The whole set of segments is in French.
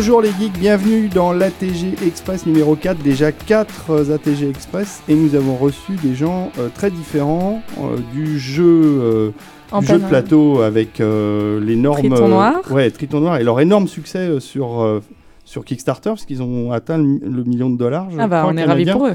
bonjour les geeks, bienvenue dans l'ATG Express numéro 4, déjà 4 ATG Express et nous avons reçu des gens euh, très différents euh, du jeu, euh, du jeu de plateau avec euh, l'énorme Triton Noir. ouais, Triton Noir et leur énorme succès euh, sur euh, sur Kickstarter parce qu'ils ont atteint le, le million de dollars. je Ah bah crois, on est ravis pour eux.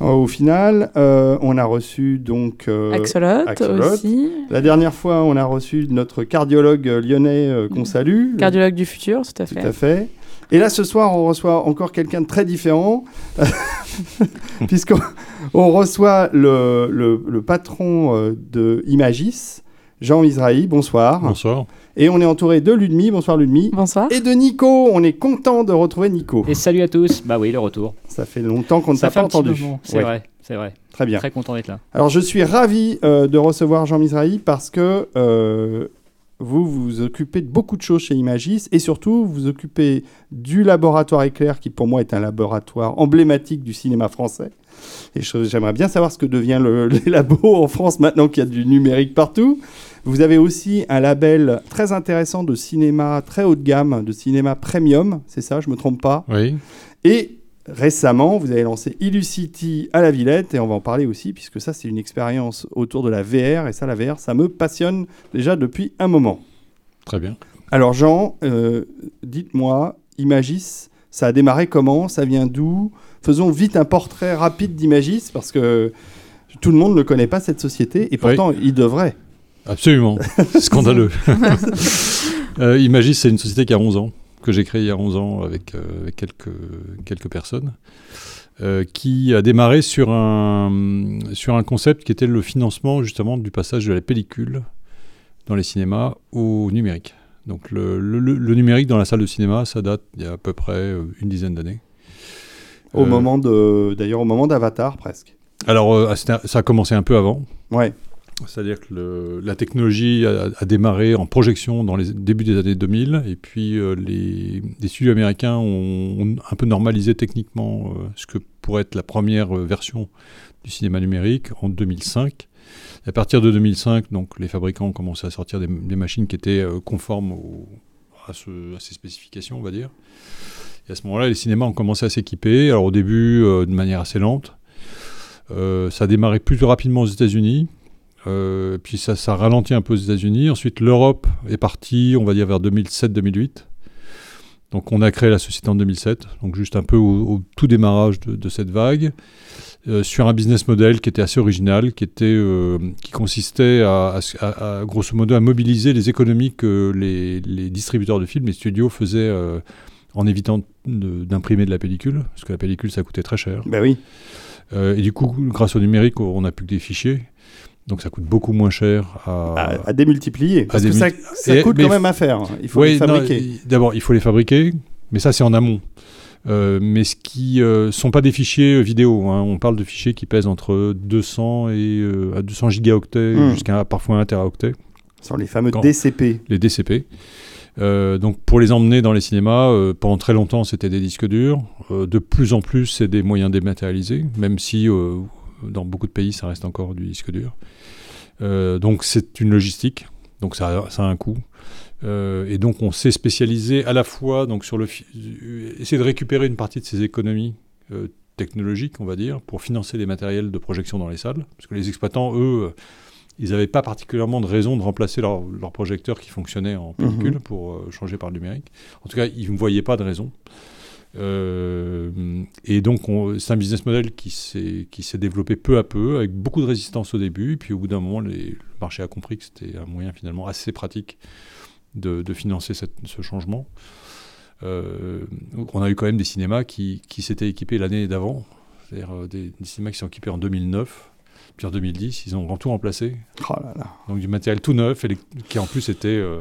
Euh, Au final, euh, on a reçu donc euh, Axolot, Axolot. aussi. la dernière fois, on a reçu notre cardiologue euh, lyonnais euh, qu'on salue. Cardiologue du futur, tout à Tout fait. à fait. Et là, ce soir, on reçoit encore quelqu'un de très différent, puisqu'on on reçoit le, le- le patron euh, de Imagis, Jean Israël. Bonsoir. Bonsoir. Et on est entouré de Ludmi. Bonsoir Ludmi. Bonsoir. Et de Nico. On est content de retrouver Nico. Et salut à tous. Bah oui, le retour. Ça fait longtemps qu'on ne Ça t'a fait pas un petit entendu. moment. C'est Ouais, vrai, c'est vrai. Très bien. Très content d'être là. Alors, je suis ravi euh, de recevoir Jean Mizrahi parce que euh, vous vous occupez de beaucoup de choses chez Imagis et surtout vous vous occupez du laboratoire éclair qui pour moi est un laboratoire emblématique du cinéma français. Et j'aimerais bien savoir ce que devient le, les labos en France maintenant qu'il y a du numérique partout. Vous avez aussi un label très intéressant de cinéma très haut de gamme, de cinéma premium, c'est ça, je me trompe pas? Oui. Et récemment, vous avez lancé Illucity à la Villette, et on va en parler aussi, puisque ça, c'est une expérience autour de la VR, et ça, la VR, ça me passionne déjà depuis un moment. Très bien. Alors, Jean, euh, dites-moi, Imagis, ça a démarré comment? Ça vient d'où? Faisons vite un portrait rapide d'Imagis, parce que tout le monde ne connaît pas cette société, et pourtant, il devrait. Absolument. Scandaleux. euh, Imagis, c'est une société qui a 11 ans, que j'ai créée il y a 11 ans avec, euh, avec quelques, quelques personnes, euh, qui a démarré sur un, sur un concept qui était le financement justement du passage de la pellicule dans les cinémas au numérique. Donc le, le- le- le numérique dans la salle de cinéma, ça date il y a à peu près euh, une dizaine d'années. Au Euh, moment de, d'ailleurs, au moment d'Avatar, presque. Alors, euh, ça a commencé un peu avant. Ouais. C'est-à-dire que la technologie a, démarré en projection dans les débuts des années 2000, et puis euh, les, studios américains ont, un peu normalisé techniquement euh, ce que pourrait être la première euh, version du cinéma numérique en 2005. Et à partir de 2005, donc, les fabricants ont commencé à sortir des, machines qui étaient conformes à, ce- à ces spécifications, on va dire. Et à ce moment-là, les cinémas ont commencé à s'équiper. Alors au début, de manière assez lente. Ça a démarré plus rapidement aux États-Unis. Euh, puis ça, ça ralentit un peu aux États-Unis. Ensuite, l'Europe est partie, on va dire, vers 2007-2008. Donc, on a créé la société en 2007, donc juste un peu au, au tout démarrage de, de cette vague, euh, sur un business model qui était assez original, qui, était, euh, qui consistait à, à- à- à, grosso modo, à mobiliser les économies que les, les distributeurs de films, les studios faisaient en évitant d'imprimer de la pellicule, parce que la pellicule, ça coûtait très cher. Ben oui. Et du coup, grâce au numérique, on n'a plus que des fichiers. Donc ça coûte beaucoup moins cher à... à, à démultiplier. Parce à que ça, coûte quand même à faire. Il faut Ouais, les fabriquer. D'abord, il faut les fabriquer, mais ça c'est en amont. Euh, mais ce qui ne sont pas des fichiers euh, vidéo. hein. On parle de fichiers qui pèsent entre 200 et euh, à 200 gigaoctets Hmm. jusqu'à parfois 1 teraoctet, Ce sont les fameux Quand- DCP. les DCP. Euh, donc pour les emmener dans les cinémas, euh, pendant très longtemps c'était des disques durs. Euh, de plus en plus c'est des moyens dématérialisés, même si euh, dans beaucoup de pays ça reste encore du disque dur. Euh, donc c'est une logistique, donc ça, a- ça a un coût. Euh, et donc on s'est spécialisé à la fois donc sur le essayer de récupérer une partie de ces économies euh, technologiques, on va dire, pour financer les matériels de projection dans les salles, parce que les exploitants, eux, ils n'avaient pas particulièrement de raison de remplacer leur, leur projecteur qui fonctionnait en pellicule Mhm. pour changer par le numérique. En tout cas, ils ne voyaient pas de raison. Euh, et donc, on- c'est un business model qui s'est développé peu à peu, avec beaucoup de résistance au début. Et puis, au bout d'un moment, les- le marché a compris que c'était un moyen finalement assez pratique de, de financer cette- ce changement. Euh, on a eu quand même des cinémas qui, qui s'étaient équipés l'année d'avant, c'est-à-dire euh, des, des cinémas qui sont équipés en 2009. Puis en 2010, ils ont tout remplacé. Oh là là. Donc du matériel tout neuf, et les- qui en plus était euh,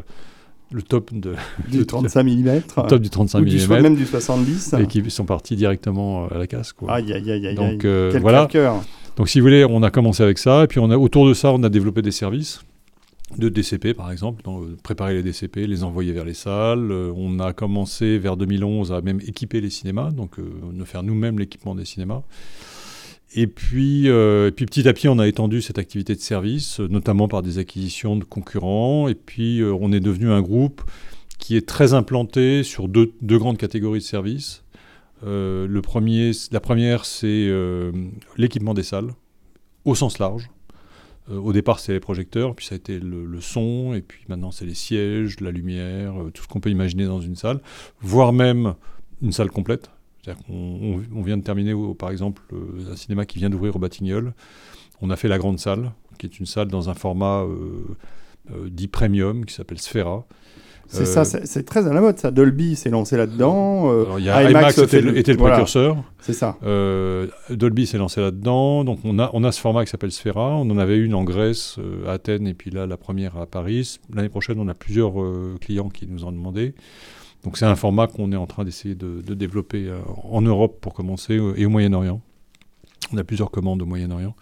le top, de, Du le 35 mm. le top du 35 Ou du mm, même du 70. et qui sont partis directement euh, à la casse. Quoi. Aïe, aïe, aïe, aïe. Donc, euh, Quel voilà. Donc si vous voulez, on a commencé avec ça, et puis on a, autour de ça, on a développé des services de DCP par exemple, donc, euh, préparer les DCP, les envoyer vers les salles. On a commencé vers 2011 à même équiper les cinémas, donc euh, de faire nous-mêmes l'équipement des cinémas. Et puis, euh, et puis petit à petit, on a étendu cette activité de service, euh, notamment par des acquisitions de concurrents. Et puis, euh, on est devenu un groupe qui est très implanté sur deux, grandes catégories de services. Le premier, la première, c'est l'équipement des salles, au sens large. Au départ, c'est les projecteurs, puis ça a été le, le son, et puis maintenant, c'est les sièges, la lumière, tout ce qu'on peut imaginer dans une salle, voire même une salle complète. C'est-à-dire qu'on on- vient de terminer, par exemple, euh, un cinéma qui vient d'ouvrir au Batignolles. On a fait la grande salle, qui est une salle dans un format euh, euh, dit premium, qui s'appelle Sphera. C'est Euh, ça, c'est très à la mode ça. Dolby s'est lancé là-dedans. euh, Alors, il y a IMAX, était, le, était le voilà, précurseur. C'est ça. Euh, Dolby s'est lancé là-dedans. Donc on a, on a ce format qui s'appelle Sphera. On en avait une en Grèce, à Athènes, et puis là, la première à Paris. L'année prochaine, on a plusieurs clients qui nous ont demandé. Donc c'est un format qu'on est en train d'essayer de, de développer euh, en Europe pour commencer euh, et au Moyen-Orient. On a plusieurs commandes au Moyen-Orient.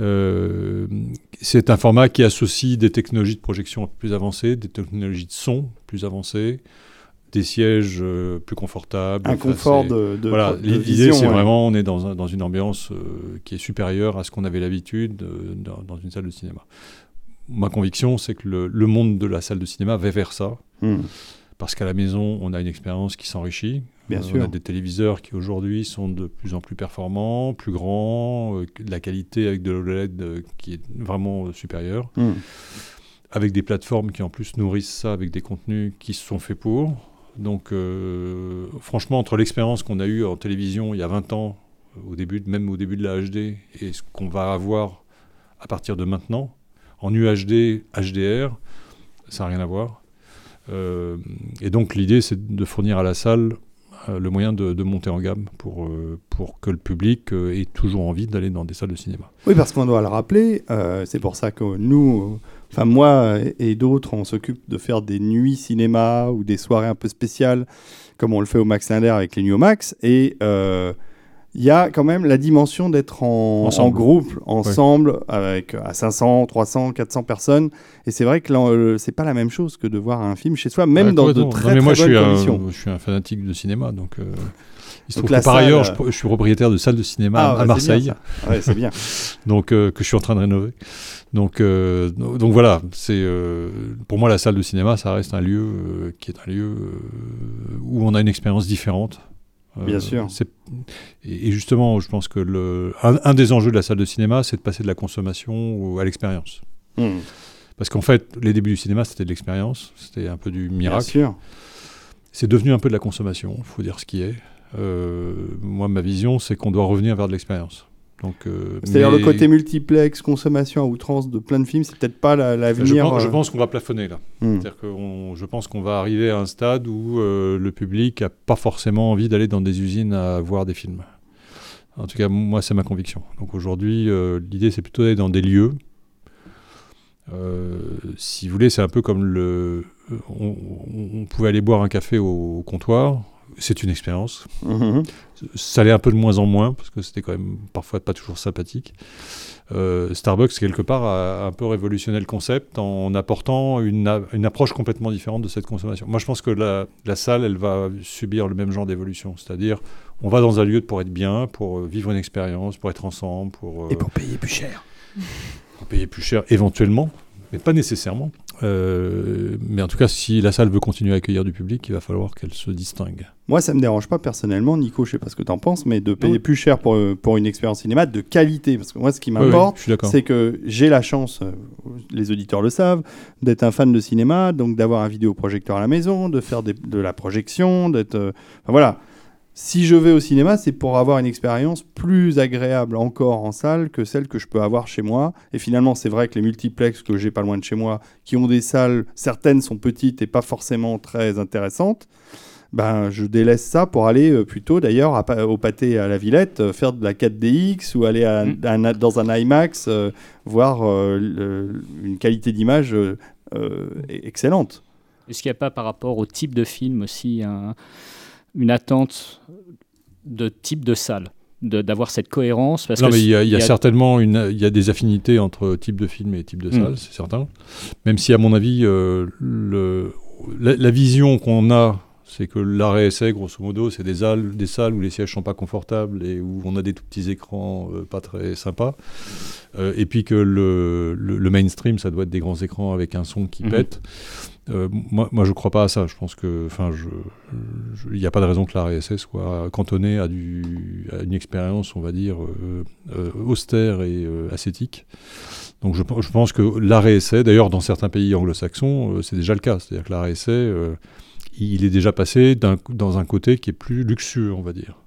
Euh, c'est un format qui associe des technologies de projection plus avancées, des technologies de son plus avancées, des sièges euh, plus confortables. Un confort de, de, voilà, l'idée c'est ouais. vraiment on est dans, un- dans une ambiance euh, qui est supérieure à ce qu'on avait l'habitude dans, dans une salle de cinéma. Ma conviction, c'est que le, le monde de la salle de cinéma va vers ça, Hmm. Parce qu'à la maison, on a une expérience qui s'enrichit. Bien Euh, sûr. On a des téléviseurs qui aujourd'hui sont de plus en plus performants, plus grands, euh, de la qualité avec de l'OLED euh, qui est vraiment euh, supérieure, Hmm. avec des plateformes qui en plus nourrissent ça avec des contenus qui se sont faits pour. Donc, euh, franchement, entre l'expérience qu'on a eue en télévision il y a 20 ans, euh, au début, même au début de la HD, et ce qu'on va avoir à partir de maintenant, en UHD, HDR, ça n'a rien à voir. Euh, et donc, l'idée, c'est de fournir à la salle euh, le moyen de, monter en gamme pour, euh, pour que le public ait toujours envie d'aller dans des salles de cinéma. Oui, parce qu'on doit le rappeler, c'est pour ça que nous, enfin moi et d'autres, on s'occupe de faire des nuits cinéma ou des soirées un peu spéciales, comme on le fait au Max Linder avec les nuits au Max. Et il y a quand même la dimension d'être en, groupe, ensemble, avec à 500, 300, 400 personnes. Et c'est vrai que euh, c'est pas la même chose que de voir un film chez soi, même Ouais, dans de très, Non, mais moi, très je suis, un, conditions. je suis un fanatique de cinéma, donc euh, il se Donc trouve la que par salle, ailleurs, euh, je, je suis propriétaire de salle de cinéma Ah, à bah, Marseille, bien, ça. Ouais, c'est bien. donc euh, que je suis en train de rénover. Donc, euh, donc voilà, c'est euh, pour moi la salle de cinéma, ça reste un lieu euh, qui est un lieu euh, où on a une expérience différente. Euh, Bien sûr. Et, justement, je pense que le, un, un des enjeux de la salle de cinéma, c'est de passer de la consommation à l'expérience. Hmm, Parce qu'en fait, les débuts du cinéma, c'était de l'expérience, c'était un peu du bien miracle. sûr. C'est devenu un peu de la consommation, il faut dire ce qui est. Euh, moi, ma vision, c'est qu'on doit revenir vers de l'expérience. Euh, C'est-à-dire mais le côté multiplex, consommation à outrance de plein de films, c'est peut-être pas la- je, l'avenir. je euh, pense qu'on va plafonner là. hmm. C'est-à-dire que on- je pense qu'on va arriver à un stade où euh, le public n'a pas forcément envie d'aller dans des usines à voir des films. En tout cas, moi, c'est ma conviction. Donc aujourd'hui, l'idée, c'est plutôt d'aller dans des lieux. Si vous voulez, c'est un peu comme le. On, on- on pouvait aller boire un café au, au comptoir. C'est une expérience. Mhm. Ça l'est un peu de moins en moins, parce que c'était quand même parfois pas toujours sympathique. Euh, Starbucks, quelque part, a un peu révolutionné le concept en apportant une, une approche complètement différente de cette consommation. Moi, je pense que la, la salle, elle va subir le même genre d'évolution. C'est-à-dire, on va dans un lieu pour être bien, pour euh, vivre une expérience, pour être ensemble, pour, euh, Et pour payer plus cher. pour payer plus cher éventuellement, mais pas nécessairement. Euh, mais en tout cas, si la salle veut continuer à accueillir du public, il va falloir qu'elle se distingue. Moi, ça me dérange pas personnellement, Nico, je sais pas ce que tu en penses, mais de payer Oui. plus cher pour, euh, pour une expérience cinéma de qualité. Parce que moi, ce qui Oui, oui, m'importe, c'est que j'ai la chance, euh, les auditeurs le savent, d'être un fan de cinéma, donc d'avoir un vidéoprojecteur à la maison, de faire des- de la projection, d'être. euh, enfin, voilà. Si je vais au cinéma, c'est pour avoir une expérience plus agréable encore en salle que celle que je peux avoir chez moi. Et finalement, c'est vrai que les multiplex que j'ai pas loin de chez moi, qui ont des salles, certaines sont petites et pas forcément très intéressantes, ben, je délaisse ça pour aller euh, plutôt d'ailleurs au pâté à la Villette euh, faire de la 4DX ou aller à- Mm. à dans un IMAX euh, voir euh, le- une qualité d'image euh, euh, excellente. Est-ce qu'il n'y a pas par rapport au type de film aussi un- une attente de type de salle d'avoir cette cohérence parce non, que mais il y a, il y a il y a- certainement une, il y a des affinités entre type de film et type de salle, Mm. c'est certain. Même si, à mon avis, euh, le, la, la vision qu'on a C'est que l'arrêt essai, grosso modo, c'est des, salles, des salles où les sièges sont pas confortables et où on a des tout petits écrans euh, pas très sympas. Euh, et puis que le, le, mainstream, ça doit être des grands écrans avec un son qui mhm. pète. Euh, moi, je crois pas à ça. Je pense que, enfin, il n'y a pas de raison que l'arrêt essai soit cantonné à, une expérience, on va dire, austère et ascétique. Donc je, pense que l'arrêt essai, d'ailleurs dans certains pays anglo-saxons, c'est déjà le cas. C'est-à-dire que l'arrêt essai, il est déjà passé dans un côté qui est plus luxueux, on va dire.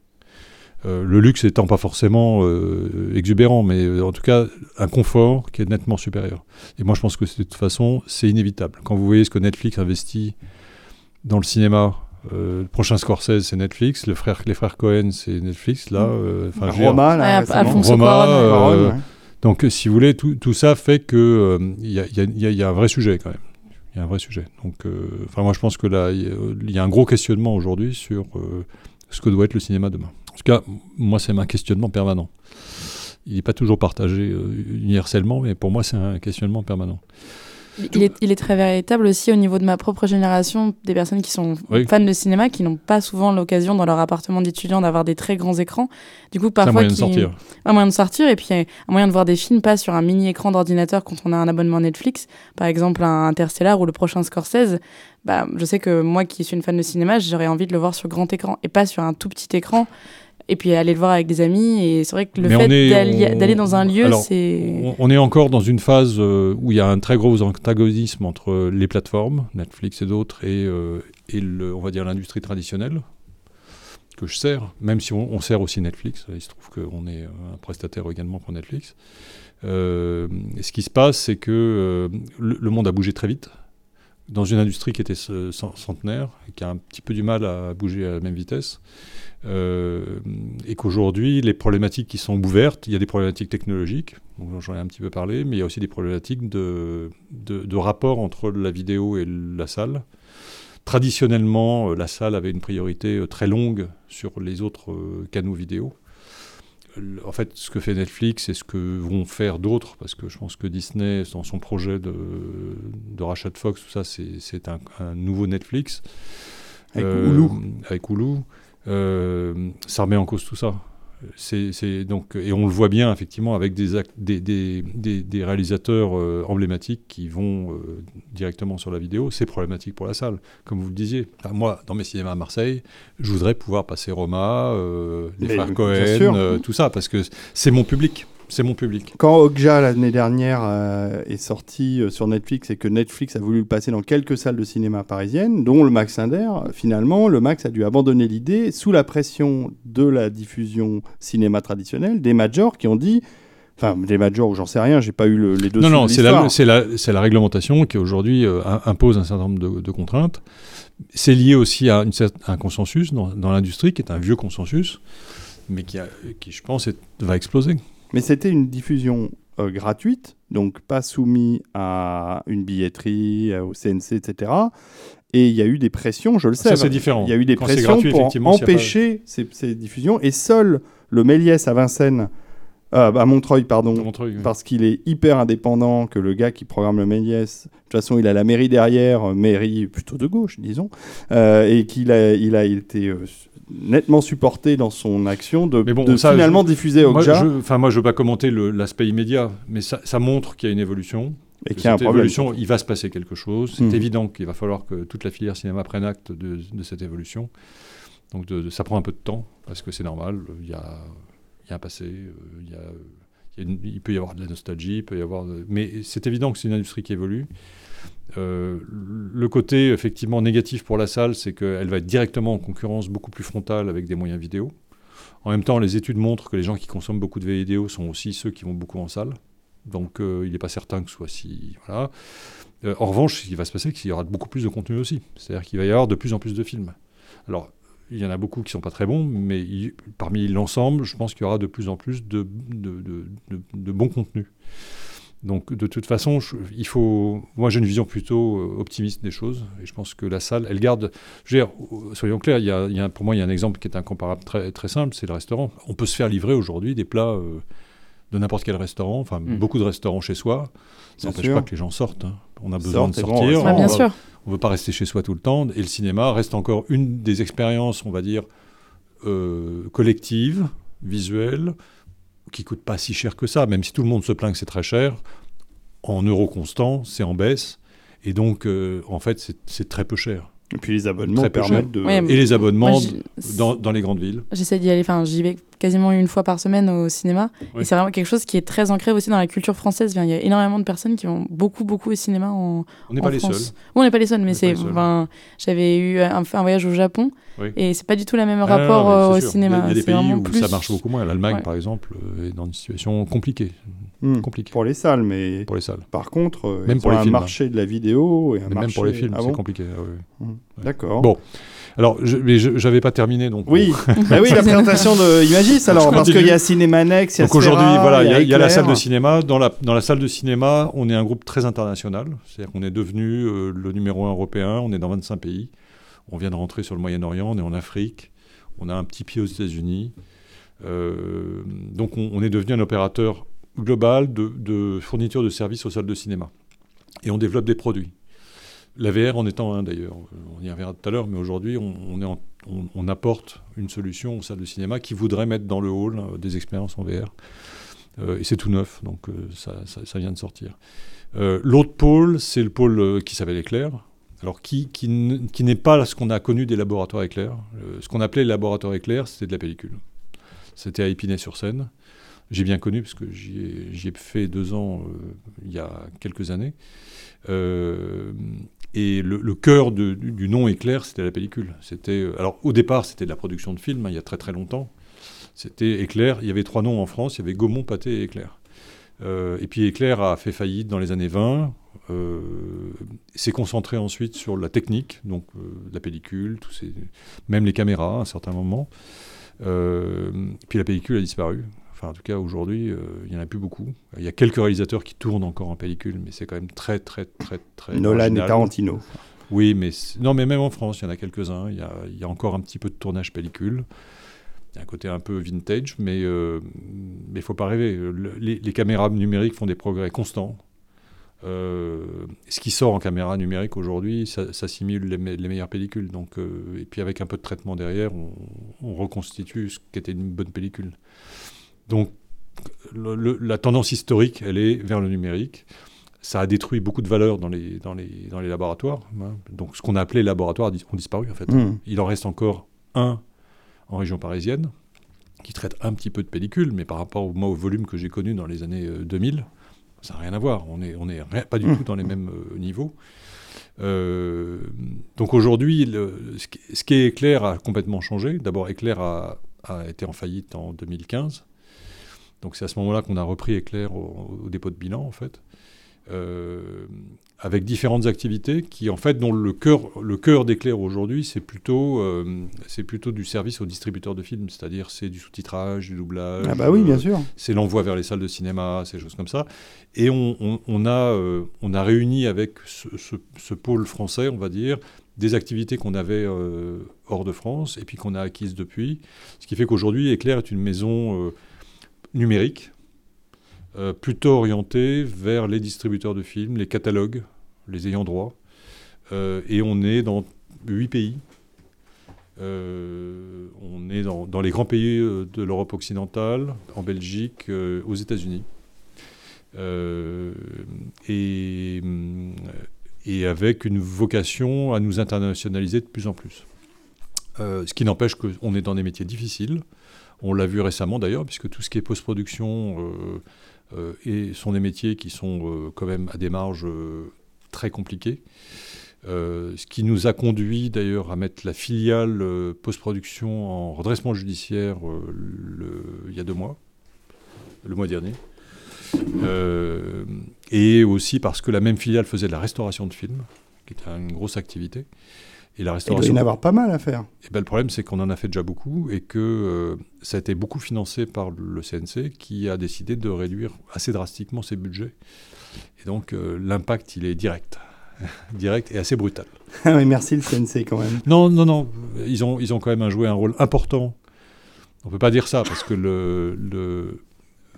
Euh, le luxe étant pas forcément euh, exubérant, mais euh, en tout cas un confort qui est nettement supérieur. Et moi je pense que de toute façon c'est inévitable. Quand vous voyez ce que Netflix investit dans le cinéma, le prochain Scorsese c'est Netflix, le frère, les frères Cohen c'est Netflix, là, enfin Roma, là, Roma, donc si vous voulez, tout, tout ça fait qu'il il y, y, a un vrai sujet quand même il y a un vrai sujet. Donc, euh, enfin, moi, je pense que là, il y, a un gros questionnement aujourd'hui sur euh, ce que doit être le cinéma demain. En tout cas, moi, c'est un questionnement permanent. Il n'est pas toujours partagé euh, universellement, mais pour moi, c'est un questionnement permanent. Il est, très véritable aussi au niveau de ma propre génération, des personnes qui sont fans de cinéma, qui n'ont pas souvent l'occasion dans leur appartement d'étudiant d'avoir des très grands écrans. Du coup, parfois, un moyen de sortir. Un moyen de sortir, et puis un moyen de voir des films pas sur un mini écran d'ordinateur quand on a un abonnement Netflix. Par exemple, un Interstellar ou le prochain Scorsese. Bah, je sais que moi, qui suis une fan de cinéma, j'aurais envie de le voir sur grand écran et pas sur un tout petit écran et puis aller le voir avec des amis. Et c'est vrai que le fait d'aller dans un lieu, c'est. On, est encore dans une phase euh, où il y a un très gros antagonisme entre les plateformes, Netflix et d'autres, et, euh, et le, on va dire l'industrie traditionnelle que je sers, même si on, sert aussi Netflix. Il se trouve qu'on est un prestataire également pour Netflix. Euh, ce qui se passe, c'est que le, monde a bougé très vite dans une industrie qui était centenaire, qui a un petit peu du mal à bouger à la même vitesse. Euh, et qu'aujourd'hui, les problématiques qui sont ouvertes, il y a des problématiques technologiques, j'en ai un petit peu parlé, mais il y a aussi des problématiques de, de, rapport entre la vidéo et la salle. Traditionnellement, euh, la salle avait une priorité euh, très longue sur les autres canaux vidéo. En fait, ce que fait Netflix et ce que vont faire d'autres, parce que je pense que Disney, dans son projet de, de rachat de Fox, tout ça, c'est un, un, nouveau Netflix. Avec Hulu. Avec Hulu. Euh, ça remet en cause tout ça. C'est, donc, et on le voit bien effectivement avec des, des, des, des, réalisateurs euh, emblématiques qui vont euh, directement sur la vidéo. C'est problématique pour la salle, comme vous le disiez. moi, dans mes cinémas à Marseille, je voudrais pouvoir passer Roma, les frères Cohen, tout ça, parce que c'est mon public. C'est mon public. Quand Okja l'année dernière euh, est sorti euh, sur Netflix et que Netflix a voulu le passer dans quelques salles de cinéma parisiennes, dont le Max Inder, finalement, le Max a dû abandonner l'idée sous la pression de la diffusion cinéma traditionnelle, des majors qui ont dit enfin des majors ou j'en sais rien, j'ai pas eu les deux. Non, non, c'est la, la, la, réglementation qui aujourd'hui euh, impose un certain nombre de, contraintes. C'est lié aussi à, une, un consensus dans, dans l'industrie qui est un vieux consensus, mais qui, a, qui je pense, est, va exploser. Mais c'était une diffusion euh, gratuite, donc pas soumis à une billetterie, euh, au CNC, etc. Et il y a eu des pressions, je le sais. Ça, c'est différent. Il y a eu des pressions pour empêcher ces, diffusions. Et seul le Méliès à Vincennes, euh, à Montreuil, pardon, parce qu'il est hyper indépendant, que le gars qui programme le Méliès, de toute façon, il a la mairie derrière, mairie plutôt de gauche, disons, et qu'il a, il a été nettement supporté dans son action de, finalement diffuser Okja. Enfin, moi, je ne veux pas commenter l'aspect immédiat, mais ça, montre qu'il y a une évolution. Et qu'il y a un problème. Évolution, il va se passer quelque chose. C'est hmm. évident qu'il va falloir que toute la filière cinéma prenne acte de, cette évolution. Donc, ça prend un peu de temps, parce que c'est normal. Il y a, il y a un passé, euh, il, y a, il, peut y avoir de la nostalgie, il peut y avoir. Mais c'est évident que c'est une industrie qui évolue. Euh, le côté effectivement négatif pour la salle, c'est qu'elle va être directement en concurrence beaucoup plus frontale avec des moyens vidéo. En même temps, les études montrent que les gens qui consomment beaucoup de vidéos sont aussi ceux qui vont beaucoup en salle. Donc euh, il n'est pas certain que ce soit si. Voilà. Euh, en revanche, ce qui va se passer, c'est qu'il y aura beaucoup plus de contenu aussi. C'est-à-dire qu'il va y avoir de plus en plus de films. Alors, il y en a beaucoup qui ne sont pas très bons, mais parmi l'ensemble, je pense qu'il y aura de plus en plus de, de, de bons contenus. Donc de toute façon, il faut. Moi, j'ai une vision plutôt euh, optimiste des choses, et je pense que la salle, elle garde. Je veux dire, soyons clairs, il y a, pour moi, il y a un exemple qui est incomparable très, très simple, c'est le restaurant. On peut se faire livrer aujourd'hui des plats euh, de n'importe quel restaurant, enfin hmm. beaucoup de restaurants chez soi. Ça n'empêche pas que les gens sortent. Hein. On a besoin de sortir. bien sûr. On ne veut pas rester chez soi tout le temps. Et le cinéma reste encore une des expériences, on va dire, euh, collectives, visuelles, qui ne coûte pas si cher que ça, même si tout le monde se plaint que c'est très cher. En euros constants, c'est en baisse. Et donc, euh, en fait, c'est très peu cher. Et puis les abonnements Très peu permettent de. Ouais, Et les abonnements Moi, dans, dans les grandes villes. J'essaie d'y aller, enfin j'y vais quasiment une fois par semaine au cinéma. Oui. Et c'est vraiment quelque chose qui est très ancré aussi dans la culture française. Il y a énormément de personnes qui vont beaucoup, beaucoup au cinéma en, On n'est pas les France. seuls. Oui, on n'est pas les seuls, mais c'est. enfin, J'avais eu un, voyage au Japon Oui. et c'est pas du tout le même Ah, rapport non, euh, au sûr. cinéma. Il y a- des pays où plus... ça marche beaucoup moins. L'Allemagne, Ouais. par exemple, euh, est dans une situation compliquée, Hmm. compliquée Pour les salles, mais pour les salles. par contre, euh, Même pour les un films, marché de la vidéo et un Mais marché. même pour les films, Ah c'est compliqué. ah oui. D'accord. Bon. Alors, je, mais je n'avais pas terminé. Donc, Oui, bah oui, la présentation de Imagis alors, parce qu'il y a Cinémanex, il y a Donc aujourd'hui, voilà, il y, a- il y a la salle de cinéma. Dans la, dans la salle de cinéma, on est un groupe très international. C'est-à-dire qu'on est devenu euh, le numéro un européen. On est dans 25 pays. On vient de rentrer sur le Moyen-Orient. On est en Afrique. On a un petit pied aux États-Unis. Euh, donc on, on est devenu un opérateur global de, de fourniture de services aux salles de cinéma. Et on développe des produits. La VR en étant un d'ailleurs. On y reviendra tout à l'heure, mais aujourd'hui, on, apporte une solution aux salles de cinéma qui voudraient mettre dans le hall euh, des expériences en VR. Euh, et c'est tout neuf, donc euh, ça, vient de sortir. L'autre pôle, c'est le pôle qui s'appelle Éclair. Alors, qui, n'est pas ce qu'on a connu des laboratoires Éclair. Ce qu'on appelait les laboratoires Éclair, c'était de la pellicule. C'était à Épinay-sur-Seine. J'ai bien connu, parce que j'y ai, fait deux ans il y a quelques années. Et le, cœur du, nom Éclair, c'était la pellicule. C'était, euh, alors, au départ, c'était de la production de films, hein, il y a très très longtemps. C'était Éclair. Il y avait trois noms en France. Il y avait Gaumont, Pathé et Éclair. Euh, et puis Éclair a fait faillite dans les années 20. Euh, s'est concentré ensuite sur la technique, donc la pellicule, tous ces, même les caméras à un certain moment. Puis la pellicule a disparu. Enfin, en tout cas, aujourd'hui, euh, il n'y en a plus beaucoup. Il y a quelques réalisateurs qui tournent encore en pellicule, mais c'est quand même très, très, très, très. Nolan et. Tarantino. Oui, mais non, mais même en France, il y en a quelques-uns. Il y a, il y a encore un petit peu de tournage pellicule. Il y a un côté un peu vintage, mais il ne faut pas rêver. Le- les, les caméras numériques font des progrès constants. Euh, ce qui sort en caméra numérique aujourd'hui, ça, ça simule les, me- les meilleures pellicules. Donc, euh, et puis avec un peu de traitement derrière, on, on reconstitue ce qu'était une bonne pellicule. Donc le- le- la tendance historique, elle est vers le numérique. Ça a détruit beaucoup de valeurs dans les, dans les, dans les laboratoires. hein. Donc ce qu'on a appelé laboratoires ont disparu en fait. Hmm. Il en reste encore un en région parisienne qui traite un petit peu de pellicule, mais par rapport au, moi, au volume que j'ai connu dans les années euh, 2000, ça n'a rien à voir. On n'est on est rien- pas du Mm. tout dans les mêmes euh, niveaux. Euh, donc aujourd'hui, ce qui- ce qui est Éclair a complètement changé. D'abord, Éclair a, a été en faillite en 2015. Donc c'est à ce moment-là qu'on a repris Éclair au, au dépôt de bilan, en fait. Euh, avec différentes activités qui, en fait, dont le cœur, le cœur d'Éclair aujourd'hui, c'est plutôt, euh, c'est plutôt du service aux distributeurs de films, c'est-à-dire c'est du sous-titrage, du doublage, Ah bah oui, bien euh, sûr. c'est l'envoi vers les salles de cinéma, ces choses comme ça. Et on, on- on a, on a réuni avec ce, ce- ce pôle français, on va dire, des activités qu'on avait euh, hors de France et puis qu'on a acquises depuis. Ce qui fait qu'aujourd'hui, Éclair est une maison euh, numérique, euh, plutôt orientée vers les distributeurs de films, les catalogues, les ayants droit. Euh, et on est dans huit pays. Euh, on est dans, les grands pays de l'Europe occidentale, en Belgique, aux États-Unis. Et, avec une vocation à nous internationaliser de plus en plus. Ce qui n'empêche qu'on est dans des métiers difficiles. On l'a vu récemment d'ailleurs, puisque tout ce qui est post-production euh, euh, sont des métiers qui sont euh, quand même à des marges très compliquées. Ce qui nous a conduit d'ailleurs à mettre la filiale post-production en redressement judiciaire il y a deux mois, le mois dernier. Et aussi parce que la même filiale faisait de la restauration de films, qui était une grosse activité. Et la Il doit y en avoir pas mal à faire. Et ben, le problème, c'est qu'on en a fait déjà beaucoup et que euh, ça a été beaucoup financé par le CNC qui a décidé de réduire assez drastiquement ses budgets. Et donc, euh, l'impact, il est direct. direct et assez brutal. Ah oui, merci le CNC quand même. Non, non, non. Ils ont, ils ont quand même joué un rôle important. On ne peut pas dire ça parce que le, le,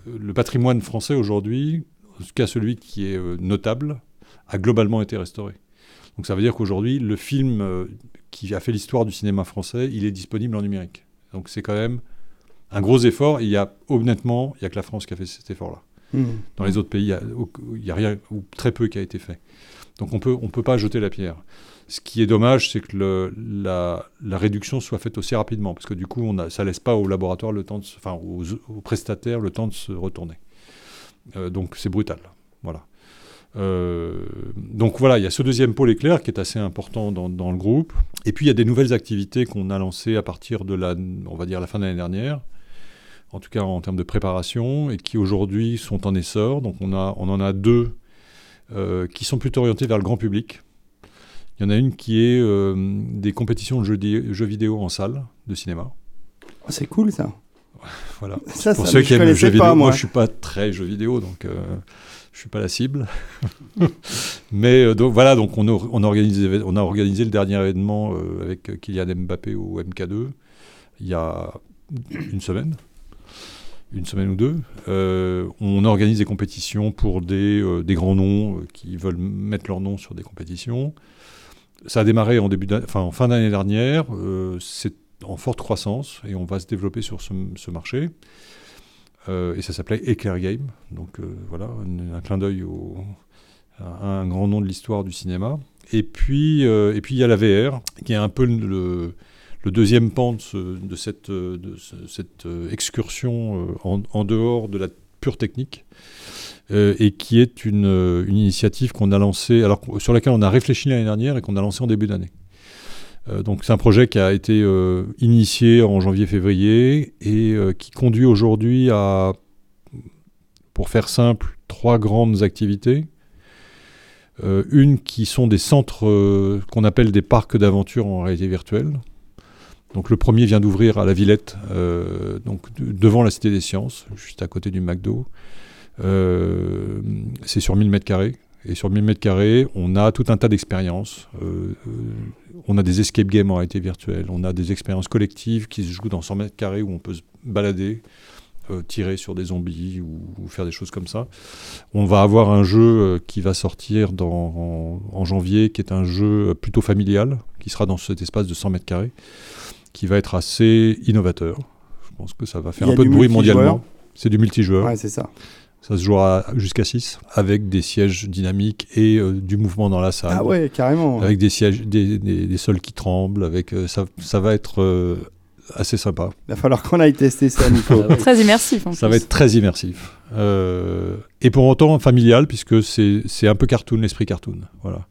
le patrimoine français aujourd'hui, en tout cas celui qui est euh, notable, a globalement été restauré. Donc ça veut dire qu'aujourd'hui, le film euh, qui a fait l'histoire du cinéma français, il est disponible en numérique. Donc c'est quand même un gros effort. Et il y a, honnêtement, il n'y a que la France qui a fait cet effort-là. Mmh. Dans les autres pays, il a- n'y a, rien ou très peu qui a été fait. Donc on peut, on peut pas jeter la pierre. Ce qui est dommage, c'est que le- la, la réduction soit faite aussi rapidement, parce que du coup, on a, ça laisse pas au laboratoire le temps, de se- enfin aux, aux prestataires le temps de se retourner. Euh, donc c'est brutal. Voilà. Euh, donc voilà, il y a ce deuxième pôle éclair qui est assez important dans, dans le groupe. Et puis il y a des nouvelles activités qu'on a lancées à partir de la, on va dire la fin de l'année dernière, en tout cas en termes de préparation, et qui aujourd'hui sont en essor. Donc on, a, on en a deux euh, qui sont plutôt orientées vers le grand public. Il y en a une qui est euh, des compétitions de jeux, vidéo en salle de cinéma. Oh, c'est cool ça. Voilà. Ça, Pour ça, ceux qui aiment le jeu vidéo, pas, moi moi. je suis pas très jeu vidéo, donc euh, je suis pas la cible. Mais euh, donc voilà, donc on, a organisé le dernier événement euh, avec Kylian Mbappé au MK2 il y a une semaine, une semaine ou deux. Euh, on organise des compétitions pour des, grands noms qui veulent mettre leur nom sur des compétitions. Ça a démarré en, début en fin d'année dernière. c'est en forte croissance et on va se développer sur ce marché. Euh, et ça s'appelait Eclair Game. Donc euh, voilà, un, clin d'œil au- un grand nom de l'histoire du cinéma. Et puis euh, et puis il y a la VR, qui est un peu le, deuxième pan de, ce- de cette, de ce- cette excursion en, dehors de la pure technique. et qui est une, une initiative qu'on a lancée, alors sur laquelle on a réfléchi l'année dernière et qu'on a lancée en début d'année. Euh, donc c'est un projet qui a été euh, initié en janvier-février et euh, qui conduit aujourd'hui à, pour faire simple, trois grandes activités. Une qui sont des centres qu'on appelle des parcs d'aventure en réalité virtuelle. Donc le premier vient d'ouvrir à la Villette, donc de- devant la Cité des Sciences, juste à côté du McDo. C'est sur 1000 mètres carrés. Et sur 1000 mètres carrés, on a tout un tas d'expériences. Euh, euh, on a des escape games en réalité virtuelle, on a des expériences collectives qui se jouent dans 100 mètres carrés où on peut se balader, euh, tirer sur des zombies ou, ou faire des choses comme ça. On va avoir un jeu qui va sortir dans, en, en janvier, qui est un jeu plutôt familial, qui sera dans cet espace de 100 mètres carrés, qui va être assez innovateur. Je pense que ça va faire un a peu de bruit mondialement. C'est du multijoueur. Ouais, c'est ça. Ça se jouera jusqu'à 6 avec des sièges dynamiques et euh, du mouvement dans la salle. Ah ouais, carrément. Avec des sièges, des, des- des sols qui tremblent, avec euh, ça, ça va être euh, assez sympa. Il va falloir qu'on aille tester ça, Nico. Ah. Très immersif. En Ça plus. va être très immersif. Euh, et pour autant familial, puisque c'est c'est un peu cartoon, l'esprit cartoon. Voilà.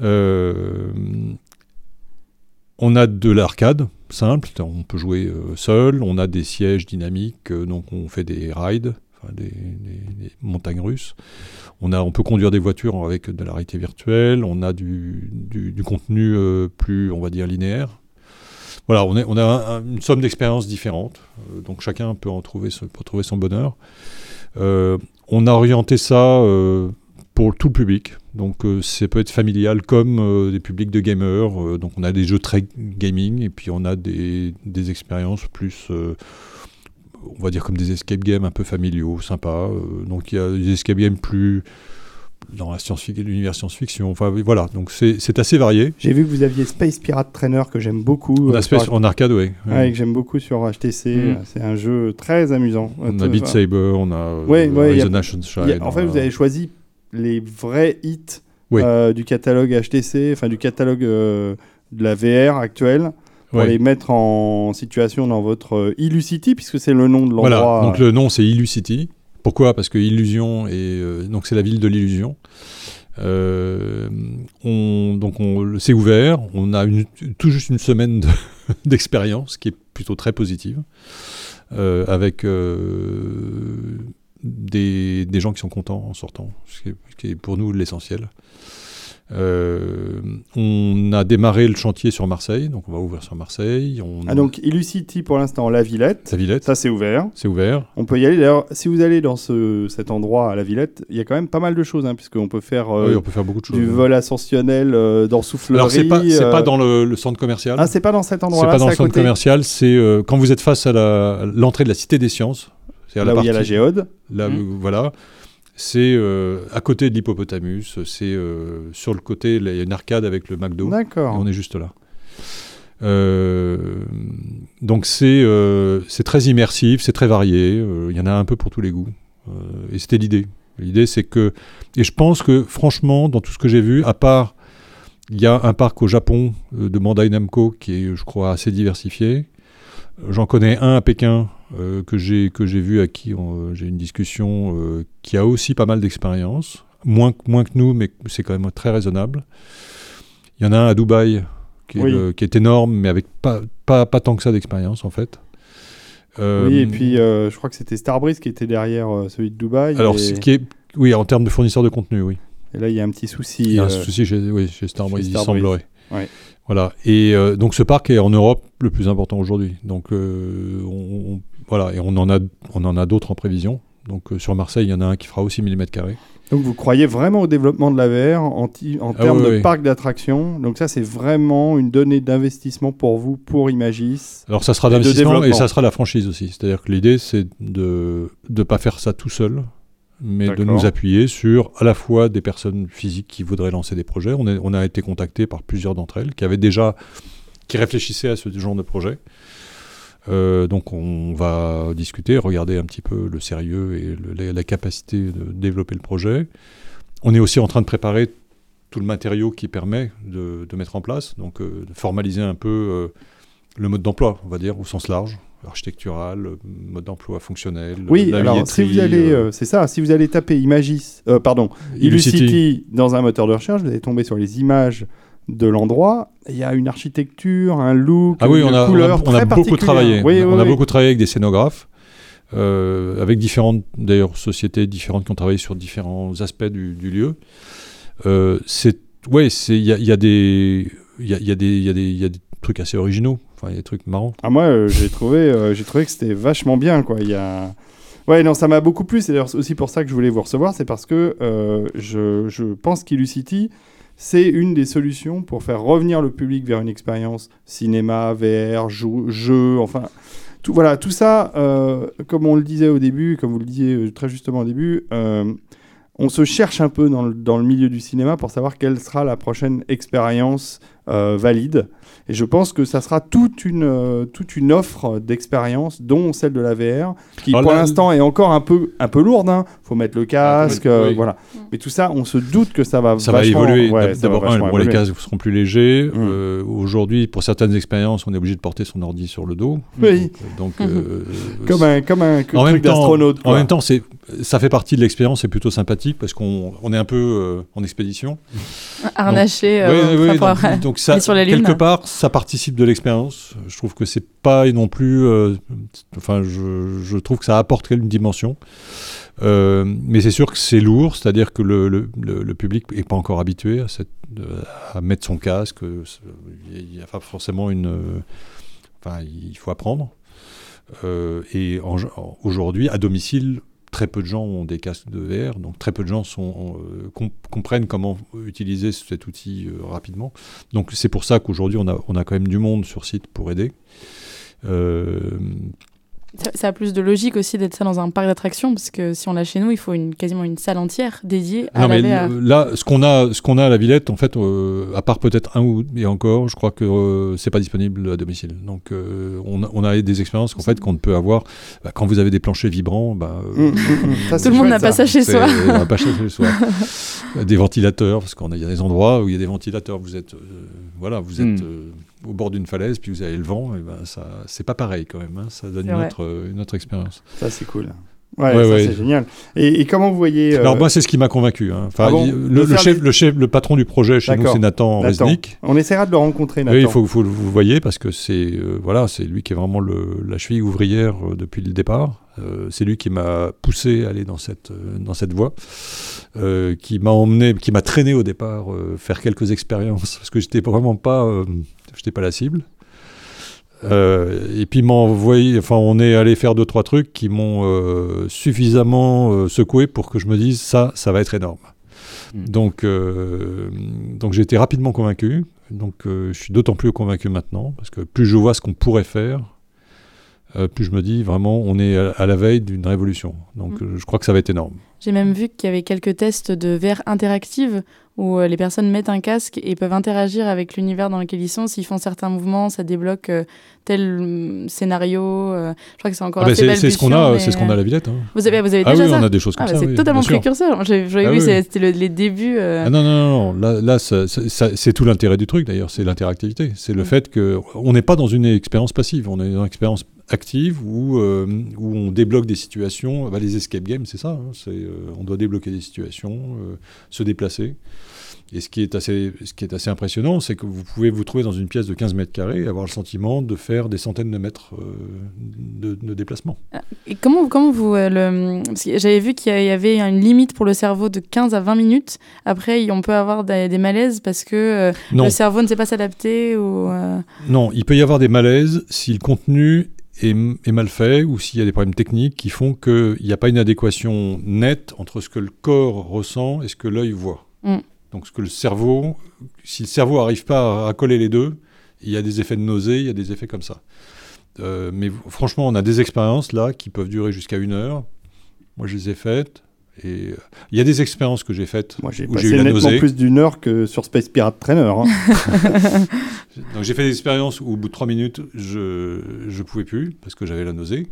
Euh, on a de l'arcade simple, on peut jouer seul. On a des sièges dynamiques, donc on fait des rides, des, des- montagnes russes. On, a, on peut conduire des voitures avec de la réalité virtuelle. On a du, du- contenu euh, plus, on va dire, linéaire. Voilà, on, est, on a un- un- une somme d'expériences différentes. Euh, donc chacun peut en trouver, peut trouver son bonheur. Euh, on a orienté ça pour tout public. Donc euh, ça peut être familial comme des publics de gamers. Donc on a des jeux très gaming et puis on a des, des expériences plus, on va dire comme des escape games un peu familiaux, sympas. Euh, donc il y a des escape games plus dans la science l'univers science-fiction. Enfin voilà, donc c'est assez varié. J'ai vu que vous aviez Space Pirate Trainer que j'aime beaucoup. On euh, Space- en arcade, oui. Ouais, que j'aime beaucoup sur HTC. Mm. C'est un jeu très amusant. On Euh, a Beat Saber, on a euh, Ouais, y a- Sunshine, en fait, a- vous avez choisi les vrais hits Oui. euh, du catalogue HTC, enfin du catalogue euh, de la VR actuelle, pour Ouais. les mettre en situation dans votre euh, Illucity, puisque c'est le nom de l'endroit. Voilà, donc le nom c'est Illucity. Pourquoi? Parce que Illusion, et, euh, donc c'est la ville de l'illusion. Euh, on, donc on, c'est ouvert, on a une- tout juste une semaine de- d'expérience qui est plutôt très positive, euh, avec euh, des, des gens qui sont contents en sortant, ce qui est, ce qui est pour nous l'essentiel. Euh, on a démarré le chantier sur Marseille, donc on va ouvrir sur Marseille. On, Ah, donc Illucity pour l'instant, la Villette. sa Villette, Ça, c'est ouvert. c'est ouvert. On peut y aller. D'ailleurs, si vous allez dans ce, cet endroit à la Villette, il y a quand même pas mal de choses, hein, puisqu'on peut faire euh, oui, on peut faire beaucoup de choses. du vol ascensionnel euh, dans Soufflerie. Alors c'est pas c'est euh, pas dans le, le centre commercial. Ah, c'est pas dans cet c'est endroit-là, pas dans c'est le centre côté. commercial. C'est quand vous êtes face à la- l'entrée de la Cité des Sciences. C'est à Là la où il y a la géode. là où- voilà. C'est à côté de l'hippopotamus, c'est sur le côté, il y a une arcade avec le McDo. D'accord. On est juste là. donc c'est c'est très immersif, c'est très varié, il y en a un peu pour tous les goûts. et c'était l'idée. L'idée c'est que... Et je pense que franchement, dans tout ce que j'ai vu, à part... Il y a un parc au Japon de Bandai Namco qui est, je crois, assez diversifié. J'en connais un à Pékin euh, que j'ai vu à qui euh, j'ai une discussion euh, qui a aussi pas mal d'expérience, moins moins que nous, mais c'est quand même très raisonnable. Il y en a un à Dubaï qui, est, qui est, énorme, mais avec pas, pas, pas tant que ça d'expérience en fait. oui, et puis je crois que c'était Starbreeze qui était derrière celui de Dubaï. Alors, ce qui est, oui, en termes de fournisseur de contenu, oui. Et là, il y a un petit souci. Il y a un souci chez, oui, chez Starbreeze, il semblerait. Ouais. Voilà. Et euh, donc ce parc est en Europe le plus important aujourd'hui. Donc euh, on, voilà, et on en a, on en a d'autres en prévision. Donc euh, sur Marseille, il y en a un qui fera aussi 1000 carrés. Donc vous croyez vraiment au développement de la VR en, en ah termes de parc d'attractions? Donc ça, c'est vraiment une donnée d'investissement pour vous, pour Imagis. Alors ça sera d'investissement et ça sera la franchise aussi. C'est-à-dire que l'idée, c'est de ne pas faire ça tout seul mais de nous appuyer sur à la fois des personnes physiques qui voudraient lancer des projets. On, on a été contacté par plusieurs d'entre elles qui avaient déjà, qui réfléchissaient à ce genre de projet. Euh, donc on va discuter, regarder un petit peu le sérieux et la, capacité de développer le projet. On est aussi en train de préparer tout le matériau qui permet de, mettre en place, donc euh, de formaliser un peu euh, le mode d'emploi, on va dire, au sens large architectural, mode d'emploi fonctionnel. Oui, alors si vous allez, euh, euh, c'est ça, si vous allez taper Imagis, euh, pardon, Illucity dans un moteur de recherche, vous allez tomber sur les images de l'endroit. Il y a une architecture, un look, ah oui, une on a, couleur on a, beaucoup travaillé. Oui, on a beaucoup travaillé avec des scénographes. avec différentes d'ailleurs sociétés différentes qui ont travaillé sur différents aspects du, lieu. c'est ouais, c'est il y, y a, des il y a, y a, des il y a des il y a des trucs assez originaux il y a des trucs marrants. Ah, moi, euh, j'ai trouvé, euh, trouvé que c'était vachement bien, quoi. Il y a. Ouais, non, ça m'a beaucoup plu. C'est aussi pour ça que je voulais vous recevoir. C'est parce que euh, je, je, pense qu'Illucity, c'est une des solutions pour faire revenir le public vers une expérience cinéma, VR, jeu, enfin. Tout, voilà, tout ça, comme on le disait au début, comme vous le disiez très justement au début, on se cherche un peu dans le, dans le, milieu du cinéma pour savoir quelle sera la prochaine expérience valide. Et je pense que ça sera toute une, euh, toute une offre d'expérience, dont celle de la VR, qui pour l'instant est encore un peu, un peu lourde. Il hein. faut mettre le casque, euh, voilà. Mais tout ça, on se doute que ça va ça va évoluer. D'abord, les casques seront plus légers. Mm. Euh, aujourd'hui, pour certaines expériences, on est obligé de porter son ordi sur le dos. Oui. Donc, comme un, comme un en truc d'astronaute. En même temps, c'est ça fait partie de l'expérience, c'est plutôt sympathique parce qu'on on est un peu en expédition. Harnaché. Donc, donc, ça, quelque part, ça participe de l'expérience. Je trouve que c'est pas non plus. Euh, enfin, je, je, trouve que ça apporte une dimension. Euh, mais c'est sûr que c'est lourd, c'est-à-dire que le, le, le, public n'est pas encore habitué à, cette, à, mettre son casque. Il n'y a pas forcément une. Enfin, il faut apprendre. Euh, et aujourd'hui, à domicile, très peu de gens ont des casques de VR, donc très peu de gens euh, comprennent comment utiliser cet outil euh, rapidement. Donc c'est pour ça qu'aujourd'hui on a, on a quand même du monde sur site pour aider. Euh, ça, a plus de logique aussi d'être ça dans un parc d'attractions, parce que si on l'a chez nous, il faut une, quasiment une salle entière dédiée à la mais Là, ce qu'on a, ce qu'on a à la Villette, en fait, euh, à part peut-être un ou et encore, je crois que euh, c'est pas disponible à domicile. Donc, euh, on, on, a des expériences qu'en fait qu'on ne peut avoir bah, quand vous avez des planchers vibrants. Bah, mmh, mmh. Tout le monde n'a pas ça chez soi. pas chez soi. des ventilateurs, parce qu'il y a des endroits où il y a des ventilateurs. Vous êtes, voilà, vous êtes au bord d'une falaise, puis vous avez le vent, et ben ça, c'est pas pareil quand même. Hein. ça donne une autre, une autre, expérience. Ça, c'est cool. Ouais, ça c'est génial. Et, comment vous voyez euh, Alors moi, c'est ce qui m'a convaincu. Hein. Enfin, ah le, chef, le, chef, le patron du projet chez nous, c'est Nathan, Resnick. On essaiera de le rencontrer, Nathan. Oui, il faut, faut, vous voyez parce que c'est euh, voilà, c'est lui qui est vraiment la cheville ouvrière euh, depuis le départ. C'est lui qui m'a poussé à aller dans cette dans cette voie, qui m'a emmené, qui m'a traîné au départ faire quelques expériences parce que j'étais vraiment pas je n'étais pas la cible. Euh, et puis enfin, on est allé faire deux trois trucs qui m'ont euh, suffisamment euh, secoué pour que je me dise ça, ça va être énorme. Hmm. Donc, donc j'ai été rapidement convaincu. Donc, je suis d'autant plus convaincu maintenant parce que plus je vois ce qu'on pourrait faire, euh, plus je me dis vraiment, on est à, la veille d'une révolution. Donc Mm. euh, je crois que ça va être énorme. J'ai même vu qu'il y avait quelques tests de VR interactive où euh, les personnes mettent un casque et peuvent interagir avec l'univers dans lequel ils sont. S'ils font certains mouvements, ça débloque euh, tel hum, scénario. euh, je crois que c'est encore Ah bah, assez c'est ce qu'on a, mais, c'est ce qu'on a à la Villette. hein. Vous avez, vous avez Ah déjà oui, ça on a des choses comme Ah, bah, ça. c'est oui, totalement précurseur. J'avais Ah vu, oui. c'était le- les débuts. euh, Ah non, non, non, non. Là, là c'est tout l'intérêt du truc d'ailleurs, c'est l'interactivité. C'est le Mm. fait qu'on n'est pas dans une expérience passive, on est dans une expérience active où, euh, où on débloque des situations. Bah, les escape games, c'est ça. hein, c'est, euh, on doit débloquer des situations, se déplacer. Et ce qui est assez, ce qui est assez impressionnant, c'est que vous pouvez vous trouver dans une pièce de 15 mètres carrés et avoir le sentiment de faire des centaines de mètres euh, de, de déplacement. Et comment, comment vous. euh, le... J'avais vu qu'il y avait une limite pour le cerveau de 15 à 20 minutes. Après, on peut avoir des, des malaises parce que euh, Non, le cerveau ne sait pas s'adapter. Ou, euh, Non, il peut y avoir des malaises si le contenu est, est mal fait ou s'il y a des problèmes techniques qui font qu'il n'y a pas une adéquation nette entre ce que le corps ressent et ce que l'œil voit. Mm. Donc ce que le cerveau, si le cerveau n'arrive pas à, à coller les deux, il y a des effets de nausée, il y a des effets comme ça. Euh, mais franchement, on a des expériences là qui peuvent durer jusqu'à une heure. Moi, je les ai faites. Et euh, il y a des expériences que j'ai faites Moi, j'ai où passé j'ai eu la nettement nausée. plus d'une heure que sur Space Pirate Trainer. hein. Donc j'ai fait des expériences où au bout de trois minutes, je je pouvais plus parce que j'avais la nausée.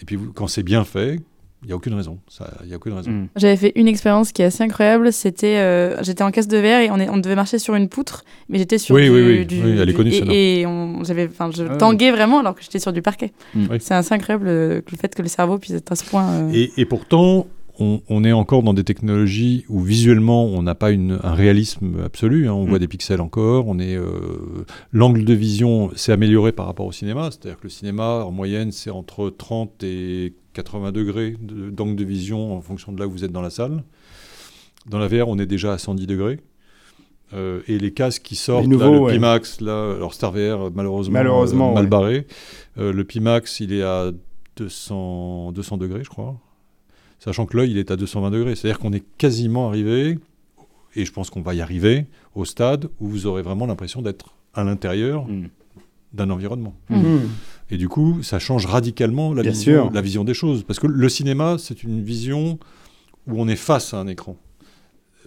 Et puis quand c'est bien fait, il y a aucune raison. Ça, il y a aucune raison. Mm. J'avais fait une expérience qui est assez incroyable. C'était, euh, j'étais en caisse de verre et on, est, on devait marcher sur une poutre, mais j'étais sur Oui, du, oui, oui. du- Oui, elle est du- connue, et, celle-là. et on, j'avais, enfin, je Ah tanguais vraiment alors que j'étais sur du parquet. Mm. Oui. C'est assez incroyable euh, le fait que le cerveau puisse être à ce point. euh, Et, et pourtant, on, on est encore dans des technologies où visuellement, on n'a pas une- un réalisme absolu. hein. On Mm. voit des pixels encore. On est euh, l'angle de vision s'est amélioré par rapport au cinéma. C'est-à-dire que le cinéma, en moyenne, c'est entre 30 et 80 degrés de- d'angle de vision en fonction de là où vous êtes dans la salle. Dans la VR, on est déjà à 110 degrés. Euh, et les casques qui sortent, nouveaux, là, le ouais. Pimax, là, alors Star VR, malheureusement, Malheureusement, euh, mal ouais. barré. Euh, le Pimax, il est à 200, 200 degrés, je crois. Sachant que l'œil, il est à 220 degrés. C'est-à-dire qu'on est quasiment arrivé, et je pense qu'on va y arriver, au stade où vous aurez vraiment l'impression d'être à l'intérieur Mm. d'un environnement. Mm. Hmm. Et du coup, ça change radicalement la, Bien vision, sûr. la vision des choses. Parce que le cinéma, c'est une vision où on est face à un écran.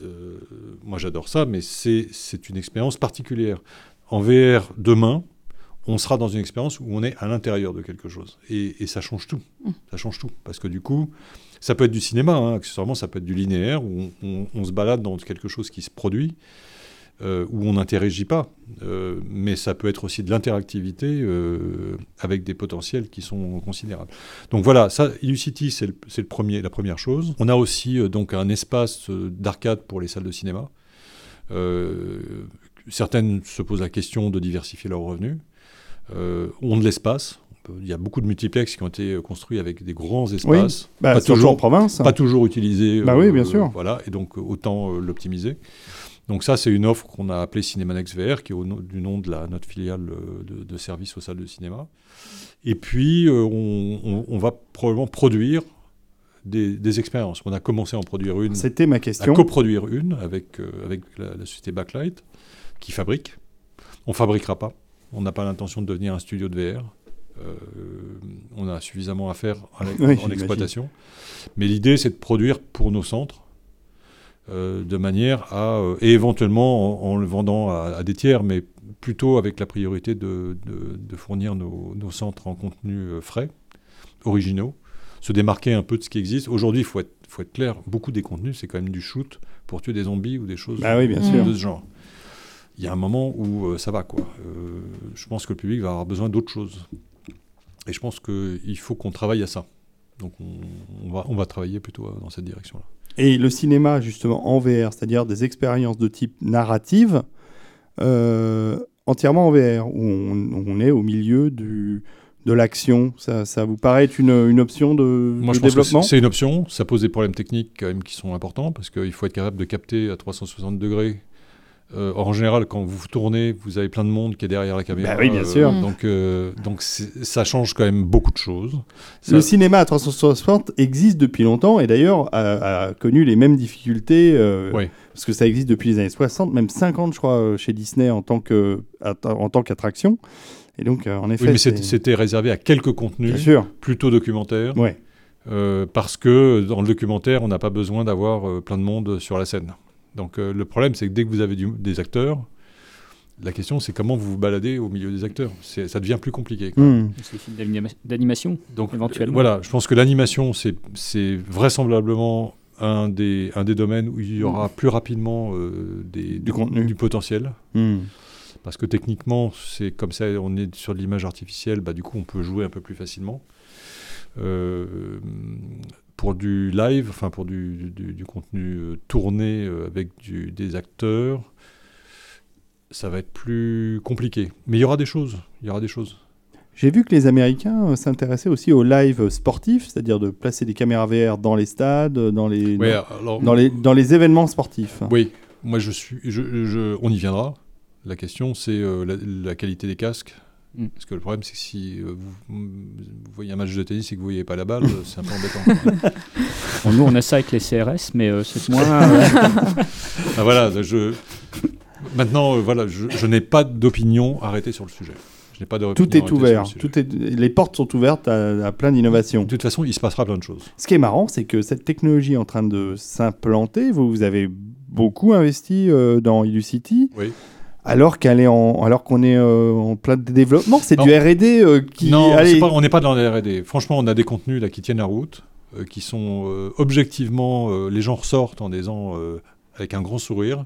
Euh, moi, j'adore ça, mais c'est c'est une expérience particulière. En VR, demain, on sera dans une expérience où on est à l'intérieur de quelque chose. Et, et ça change tout. Mm. Ça change tout. Parce que du coup, ça peut être du cinéma, hein, accessoirement, ça peut être du linéaire, où on, on- on se balade dans quelque chose qui se produit, euh, où on n'interagit pas. Euh, mais ça peut être aussi de l'interactivité euh, avec des potentiels qui sont considérables. Donc voilà, ça, Illucity, c'est le, premier, la première chose. On a aussi donc un espace d'arcade pour les salles de cinéma. Certaines se posent la question de diversifier leurs revenus. Ont de l'espace. On Il y a beaucoup de multiplex qui ont été construits avec des grands espaces, Bah, Pas toujours. en province. pas toujours utilisés. Bah oui, bien sûr. Voilà, et donc autant euh, l'optimiser. Donc ça, c'est une offre qu'on a appelée Cinemanex VR, qui est au nom- du nom de la, notre filiale euh, de, de service aux salles de cinéma. Et puis, euh, on, on- on va probablement produire des, des expériences. On a commencé à en produire une, C'était ma à question. coproduire une avec, euh, avec la, la société Backlight, qui fabrique. On fabriquera pas. On n'a pas l'intention de devenir un studio de VR. Euh, on a suffisamment à faire en, Oui, en j'imagine. exploitation. Mais l'idée, c'est de produire pour nos centres, euh, de manière à, euh, et éventuellement en, en le vendant à, à des tiers, mais plutôt avec la priorité de, de- de fournir nos, nos centres en contenu euh, frais, originaux, se démarquer un peu de ce qui existe. Aujourd'hui, il faut être, faut être clair, beaucoup des contenus, c'est quand même du shoot pour tuer des zombies ou des choses Bah oui, bien de ce genre. Il y a un moment où euh, ça va, quoi. Euh, je pense que le public va avoir besoin d'autres choses. Et je pense qu'il faut qu'on travaille à ça. Donc on, on va, on va travailler plutôt dans cette direction-là. Et le cinéma, justement, en VR, c'est-à-dire des expériences de type narrative, euh, entièrement en VR, où on, on est au milieu du, de l'action. Ça, ça vous paraît être une, une option de, Moi, de je pense que développement c'est c'est une option. Ça pose des problèmes techniques quand même qui sont importants parce qu'il faut être capable de capter à 360 degrés. Euh, en général, quand vous tournez, vous avez plein de monde qui est derrière la caméra. Bah oui, bien Euh, sûr. Mm. Donc, euh, donc ça change quand même beaucoup de choses. Ça- Le cinéma à 360 existe depuis longtemps et d'ailleurs a, a connu les mêmes difficultés euh, parce que ça existe depuis les années 60, même 50 je crois chez Disney en tant que att- en tant qu'attraction. Et donc, euh, en effet, Oui, mais c'était réservé à quelques contenus, bien sûr. plutôt documentaires, Ouais. euh, parce que dans le documentaire, on n'a pas besoin d'avoir euh, plein de monde sur la scène. Donc euh, le problème, c'est que dès que vous avez du- des acteurs, la question, c'est comment vous vous baladez au milieu des acteurs. Ça devient plus compliqué. Hmm. C'est des films d'animation. Donc Éventuellement. voilà, je pense que l'animation, c'est vraisemblablement un des, un des domaines où il y aura plus rapidement euh, des, Du contenu. du potentiel. Hmm. Parce que techniquement, c'est comme ça, on est sur de l'image artificielle, bah, du coup, on peut jouer un peu plus facilement. Euh, pour du live, enfin pour du, du- du contenu euh, tourné euh, avec du- des acteurs, ça va être plus compliqué. Mais il y aura des choses. Il y aura des choses. J'ai vu que les Américains euh, s'intéressaient aussi au live sportif, c'est-à-dire de placer des caméras VR dans les stades, dans les, Ouais, dans, alors, dans les, dans les événements sportifs. Oui, moi je suis, je, je- on y viendra. La question c'est euh, la, la qualité des casques. Mm. Parce que le problème c'est que si euh, vous, vous voyez un match de tennis et que vous voyez pas la balle, c'est un peu embêtant. Bon, nous, on a ça avec les CRS, mais euh, c'est moins. euh, Ah, voilà, je, maintenant euh, voilà, je, je n'ai pas d'opinion arrêtée sur le sujet. Je n'ai pas d'opinion Tout est ouvert. sur le sujet. Tout est, les portes sont ouvertes à, à plein d'innovations. De toute façon, il se passera plein de choses. Ce qui est marrant, c'est que cette technologie est en train de s'implanter. Vous, vous avez beaucoup investi euh, dans Illucity, Oui. Alors qu'elle est en, alors qu'on est euh, en plein développement. C'est du R&D euh, qui. non, pas- on n'est pas dans les R&D. Franchement, on a des contenus là qui tiennent la route, euh, qui sont euh, objectivement, les gens ressortent en disant avec un grand sourire.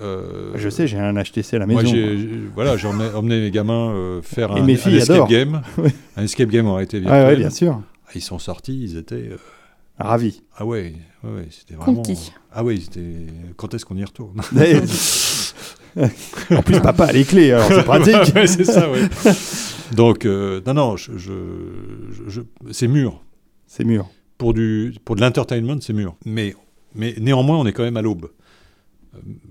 Je sais, j'ai un HTC à la Moi, maison. j'ai- voilà, j'ai emmené, emmené mes gamins faire un, un escape adorent. game. Un escape game en réalité virtuelle. ouais, bien sûr. Ah, Ils sont sortis, ils étaient. Ravi. ah ouais, ouais, ouais, c'était vraiment. Conquis. Ah ouais, c'était. Quand est-ce qu'on y retourne en plus, papa a les clés, alors c'est pratique. Ouais, c'est ça, ouais. Donc, euh, non, non, je, je- je- je- c'est mûr. C'est mûr. Pour, du, pour de l'entertainment, c'est mûr. Mais, mais néanmoins, on est quand même à l'aube.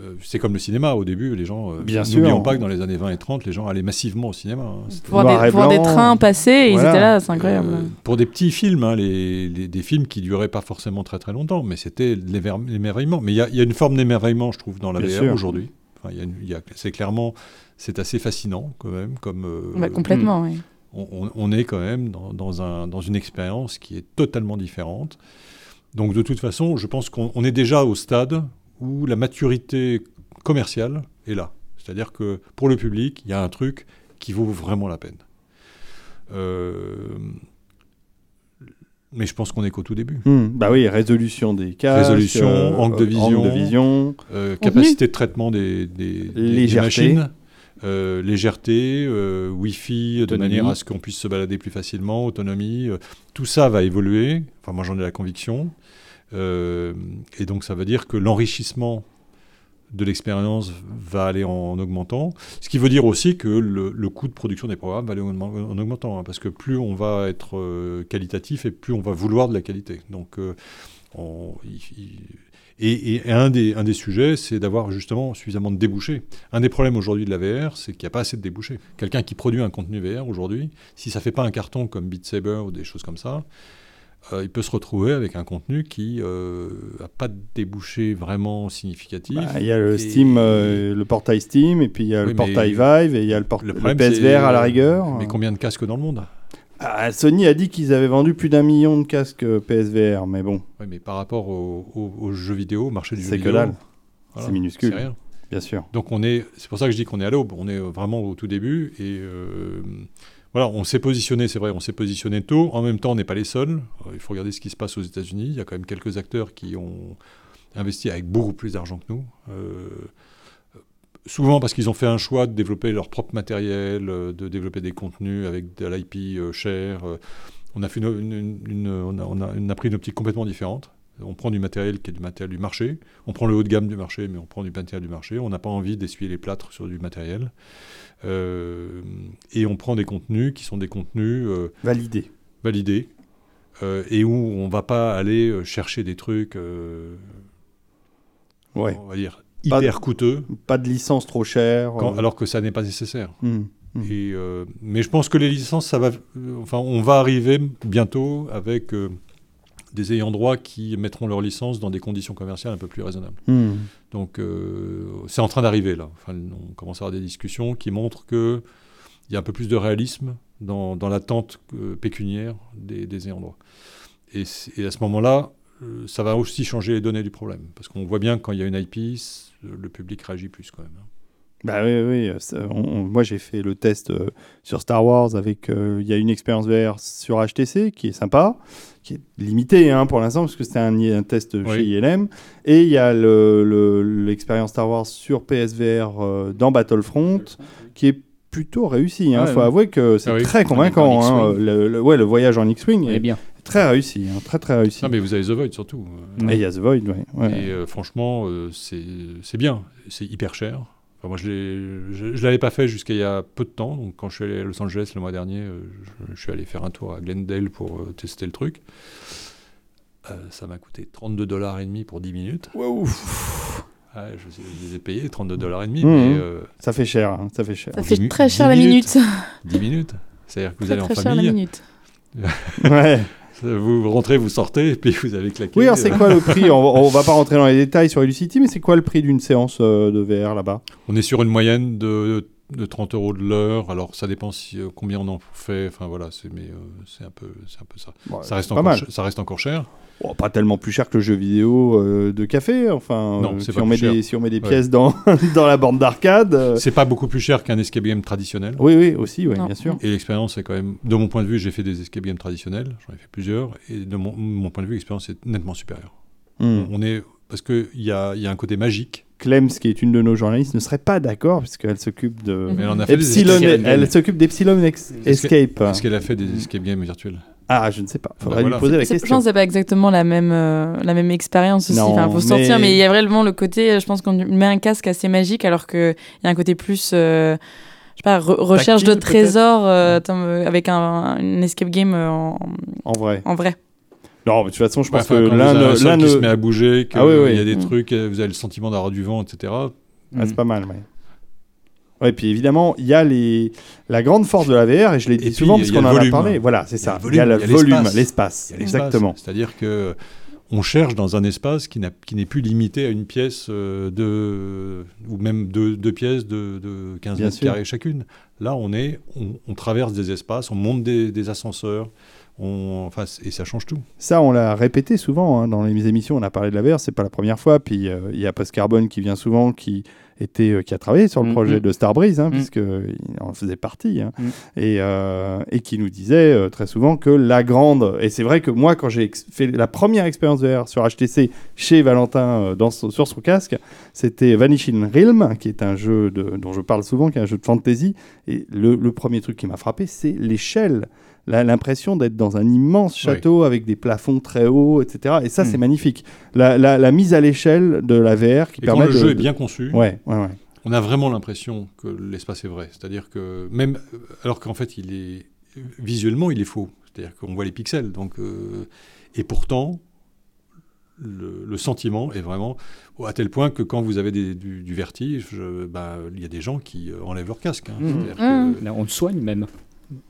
Euh, euh, C'est comme le cinéma, au début, les gens. euh, Bien sûr. N'oublions pas que dans les années 20 et 30, les gens allaient massivement au cinéma. hein. Noir des, voir des trains passer, et Voilà. ils étaient là, c'est incroyable. Euh, pour des petits films, hein, les, les- des films qui duraient pas forcément très très longtemps, mais c'était l'émerveillement. Mais il y y a une forme d'émerveillement, je trouve, dans la Bien VR sûr. aujourd'hui. Enfin, il y a une- il y a- c'est clairement, c'est assez fascinant quand même. Comme euh, Bah, complètement, oui. on, on- on est quand même dans, dans un, dans une expérience qui est totalement différente. Donc de toute façon, je pense qu'on on est déjà au stade où la maturité commerciale est là. C'est-à-dire que pour le public, il y a un truc qui vaut vraiment la peine. Euh, mais je pense qu'on est qu'au tout début. Hmm, Bah oui, résolution des casques. Résolution, angle de vision. angle de vision. Euh, capacité de traitement des, des, des- des Légèreté. machines, euh, légèreté, euh, Wi-Fi, de manière à ce qu'on puisse se balader plus facilement, autonomie. euh, tout ça va évoluer. Enfin, moi, j'en ai la conviction. Euh, et donc, ça veut dire que l'enrichissement de l'expérience va aller en, augmentant. Ce qui veut dire aussi que le, coût de production des programmes va aller en, en augmentant. hein, parce que plus on va être euh, qualitatif et plus on va vouloir de la qualité. Donc, euh, et un, des, un des sujets, c'est d'avoir justement suffisamment de débouchés. Un des problèmes aujourd'hui de la VR, c'est qu'il n'y a pas assez de débouchés. Quelqu'un qui produit un contenu VR aujourd'hui, si ça ne fait pas un carton comme Beat Saber ou des choses comme ça, euh, il peut se retrouver avec un contenu qui n'a pas de débouchés vraiment significatifs. Bah, Il y a le Et- Steam, euh, le portail Steam, et puis il y a Oui, le portail Vive, et il y a le, port- Le le problème, PSVR à la rigueur. Mais combien de casques dans le monde? Ah, Sony a dit qu'ils avaient vendu plus d'un million de casques euh, PSVR, mais bon, Oui, mais par rapport au- au- aux jeux vidéo, au marché du jeu c'est que vidéo, dalle, voilà, c'est minuscule, c'est rien. bien sûr. Donc on est, c'est pour ça que je dis qu'on est à l'aube. On est vraiment au tout début et euh, on s'est positionné, c'est vrai, on s'est positionné tôt. En même temps, on n'est pas les seuls. Euh, Il faut regarder ce qui se passe aux États-Unis. Il y a quand même quelques acteurs qui ont investi avec beaucoup plus d'argent que nous. Euh, souvent parce qu'ils ont fait un choix de développer leur propre matériel, euh, de développer des contenus avec de l'IP cher. On a- on a pris une optique complètement différente. On prend du matériel qui est du matériel du marché. On prend le haut de gamme du marché, mais on prend du matériel du marché. On n'a pas envie d'essuyer les plâtres sur du matériel. Euh, et on prend des contenus qui sont des contenus euh, Validé. validés euh, et où on ne va pas aller chercher des trucs, Ouais. on va dire, Pas hyper coûteux, Pas de licence trop chère. quand- alors que ça n'est pas nécessaire. Et, euh, mais je pense que les licences, ça va, enfin, on va arriver bientôt avec des ayants droit qui mettront leur licence dans des conditions commerciales un peu plus raisonnables. Hmm. Donc euh, c'est en train d'arriver là. Enfin, on commence à avoir des discussions qui montrent que il y a un peu plus de réalisme dans, dans l'attente euh, pécuniaire des, des ayants droit. Et, à ce moment-là, euh, ça va aussi changer les données du problème. Parce qu'on voit bien que quand il y a une IP, le public réagit plus quand même. hein. Bah oui, oui. ça- on- on- moi, j'ai fait le test euh, sur Star Wars avec. euh, Il y a une expérience VR sur HTC qui est sympa, qui est limitée hein, pour l'instant, parce que c'était un, un test Oui. chez ILM. Et il y a le- le- l'expérience Star Wars sur PSVR euh, dans Battlefront, qui est plutôt réussi. Il Ouais, faut avouer que c'est Ah oui. très convaincant. hein, le, le- ouais, le voyage en X-Wing est bien. très réussi. hein, très, très réussi. Non, mais vous avez The Void surtout. Et il y a The Void, ouais. Et euh, franchement, euh, c'est bien. C'est hyper cher. Enfin, moi, je je l'avais pas fait jusqu'à il y a peu de temps. Donc, quand je suis allé à Los Angeles le mois dernier, euh, je, je suis allé faire un tour à Glendale pour euh, tester le truc. Euh, ça m'a coûté 32 dollars et demi pour 10 minutes. Waouh, Ouais, je, je les ai payés 32 dollars et demi, mais euh, ça fait cher, hein, ça fait cher. Ça fait très cher la minute. 10 minutes. C'est-à-dire que vous Très allez en très cher la famille, minute. ouais. Vous rentrez, vous sortez, et puis vous avez claqué. Oui, alors c'est quoi le prix on, va- on va pas rentrer dans les détails sur Illucity, mais c'est quoi le prix d'une séance euh, de VR là-bas? On est sur une moyenne de, de 30 euros de l'heure. Alors, ça dépend si, euh, combien on en fait. Enfin, voilà, c'est mais euh, c'est un, peu- c'est un peu ça. Bon, Ça reste, pas encore, mal. ch- ça reste encore cher. Bon, Pas tellement plus cher que le jeu vidéo euh, de café. Enfin, Non, euh, si, pas on plus met des, cher. si on met des Ouais. pièces dans, dans la bande d'arcade. euh, C'est pas beaucoup plus cher qu'un escape game traditionnel. Oui, oui, aussi, oui, Non. bien sûr. Et l'expérience est quand même, de mon point de vue, j'ai fait des escape games traditionnels, j'en ai fait plusieurs, et de mon, mon point de vue, l'expérience est nettement supérieure. Hmm. On est, parce qu'il y a, il y a un côté magique. Clems, qui est une de nos journalistes, ne serait pas d'accord puisqu'elle s'occupe de Mhm. Mais elle en a fait des Epsilon. escape escape Elle s'occupe d'Epsilon Escape. Est-ce qu'elle a fait des escape games virtuels? Ah, je ne sais pas. Faudrait voilà. lui poser la C'est- Je question. pense que c'est pas exactement la même, euh, la même expérience aussi. Non, Enfin, faut sortir, mais- mais il y a vraiment le côté, euh, je pense qu'on met un casque assez magique, alors qu'il y a un côté plus, euh, je sais pas, re- recherche de Tactile, trésors euh, euh, avec un, une escape game en, En vrai. en vrai. Non, mais de toute façon, je pense Enfin, que l'un ne- se met à bouger, qu'il Ah oui, oui. y a des Mm. trucs, vous avez le sentiment d'avoir du vent, etc. Ah, c'est pas mal, ouais. Ouais, puis évidemment, il y a les... la grande force de la VR, et je l'ai dit puis, souvent parce qu'on en a parlé. Voilà, c'est ça. Il y a le volume, l'espace. Exactement. C'est-à-dire que on cherche dans un espace qui n'est plus limité à une pièce euh, de ou même deux, deux pièces de, de 15 Bien mètres sûr. carrés chacune. Là, on est, on, on traverse des espaces, on monte des, des ascenseurs, on, enfin, et ça change tout. Ça, on l'a répété souvent hein, dans les émissions. On a parlé de la VR, c'est pas la première fois. Puis euh, il y a Post Carbone qui vient souvent, qui était, euh, qui a travaillé sur le Mhm. projet de Starbreeze, hein, Mhm. puisque il en faisait partie, hein, Mhm. et, euh, et qui nous disait euh, très souvent que la grande. Et c'est vrai que moi, quand j'ai fait la première expérience VR sur HTC chez Valentin dans sur son casque, c'était Vanishing Realm, qui est un jeu de, dont je parle souvent, qui est un jeu de fantasy. Et le, le premier truc qui m'a frappé, c'est l'échelle. L'impression d'être dans un immense château avec des plafonds très hauts, etc. Et ça, Hmm. c'est magnifique. La, la- la mise à l'échelle de la VR qui Et quand permet le de. jeu est bien conçu, Ouais, ouais, ouais. on a vraiment l'impression que l'espace est vrai. C'est-à-dire que même euh, alors qu'en fait, il est visuellement, il est faux. C'est-à-dire qu'on voit les pixels. Donc, euh, et pourtant, le, le sentiment est vraiment à tel point que quand vous avez des- du, du vertige, euh, bah, il y a des gens qui enlèvent leur casque. hein. Que- Là, on le soigne même.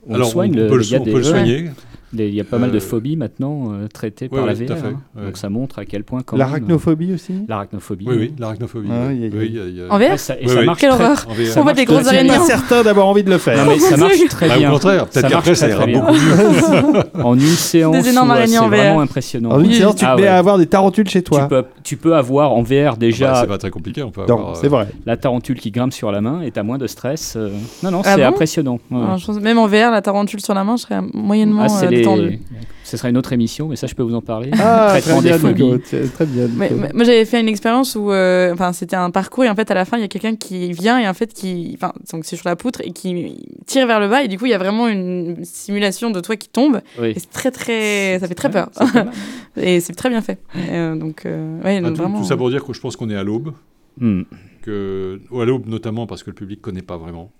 On alors, le soigne. on, le- peut le, on peut soigner. Il y a pas mal de Euh, phobies maintenant euh, traitées par ouais, la VR. fait, hein. ouais. Donc ça montre à quel point quand même, L'arachnophobie aussi L'arachnophobie. Oui, oui, l'arachnophobie. Ah, oui. a- Oui, il y a- il y a- En VR ça, et Oui, ça marche Quelle horreur. On voit des Je grosses suis araignées. pas certain d'avoir envie de le faire. Non, mais ça marche très Ah, bien. au contraire, peut-être Ça qu'après marche ça ira beaucoup mieux. En une séance, Des énormes où, euh, araignées c'est en VR. vraiment impressionnant. En une séance, tu Ah à avoir des tarentules chez toi. Tu peux, peux avoir en VR déjà Bah, c'est pas très compliqué, on peut avoir. c'est euh, vrai. la tarentule qui grimpe sur la main et t'as moins de stress. euh. Non, non, Ah c'est impressionnant. Je même en VR, la tarentule sur la main, je serais moyennement Ah, c'est euh, les- détendue. Ce serait une autre émission, mais ça, je peux vous en parler. Ah, très bien, phobies. Nico, tu- Très bien. Mais- Nico. mais- moi, j'avais fait une expérience où, euh, enfin, c'était un parcours et en fait, à la fin, il y a quelqu'un qui vient et en fait, qui, enfin, donc c'est sur la poutre et qui tire vers le bas et du coup, il y a vraiment une simulation de toi qui tombe Oui. et c'est très, très, ça fait très peur et c'est très bien fait. Et, euh, donc, euh, ouais, ah, tout, vraiment. tout ça pour dire que je pense qu'on est à l'aube. Hmm. que, ou à l'aube notamment parce que le public connaît pas vraiment.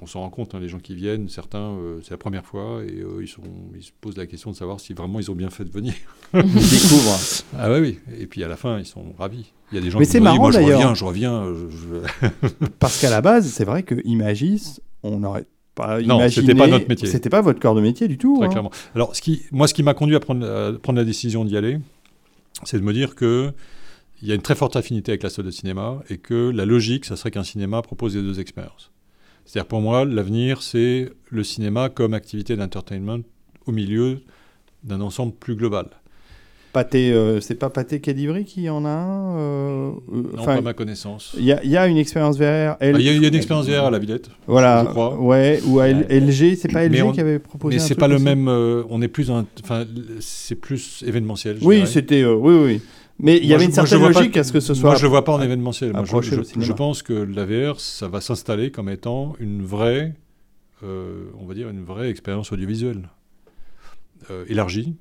On s'en rend compte, hein, les gens qui viennent, certains, euh, c'est la première fois et euh, ils, sont, ils se posent la question de savoir si vraiment ils ont bien fait de venir. Ils découvrent. Ah ouais, oui. Et puis à la fin, ils sont ravis. Il y a des gens Mais qui marrant, moi je reviens, je reviens. euh, je- Parce qu'à la base, c'est vrai que Imagis, on n'aurait pas Non, c'était pas notre métier. C'était pas votre corps de métier du tout. Très hein. clairement. Alors, ce qui, moi, ce qui m'a conduit à prendre, à prendre la décision d'y aller, c'est de me dire que il y a une très forte affinité avec la salle de cinéma et que la logique, ça serait qu'un cinéma propose les deux expériences. C'est-à-dire pour moi, l'avenir, c'est le cinéma comme activité d'entertainment au milieu d'un ensemble plus global. Pathé, euh, c'est pas Pathé Cadivry qui en a un euh, Non, enfin, pas ma connaissance. Il y, a- il y a une expérience VR. Ah, Il y, a il y a une expérience VR à la Villette. Voilà, je crois. ouais, ou à L- LG, c'est pas LG on- qui avait proposé Mais c'est pas le aussi même. euh, on est plus. Enfin, c'est plus événementiel. je Oui, c'était, euh, oui, oui. Mais il y avait une certaine pas- logique à ce que ce soit. Moi, je le vois pas en événementiel. Moi, je, pense que la VR, ça va s'installer comme étant une vraie, euh, on va dire, une vraie expérience audiovisuelle euh, élargie,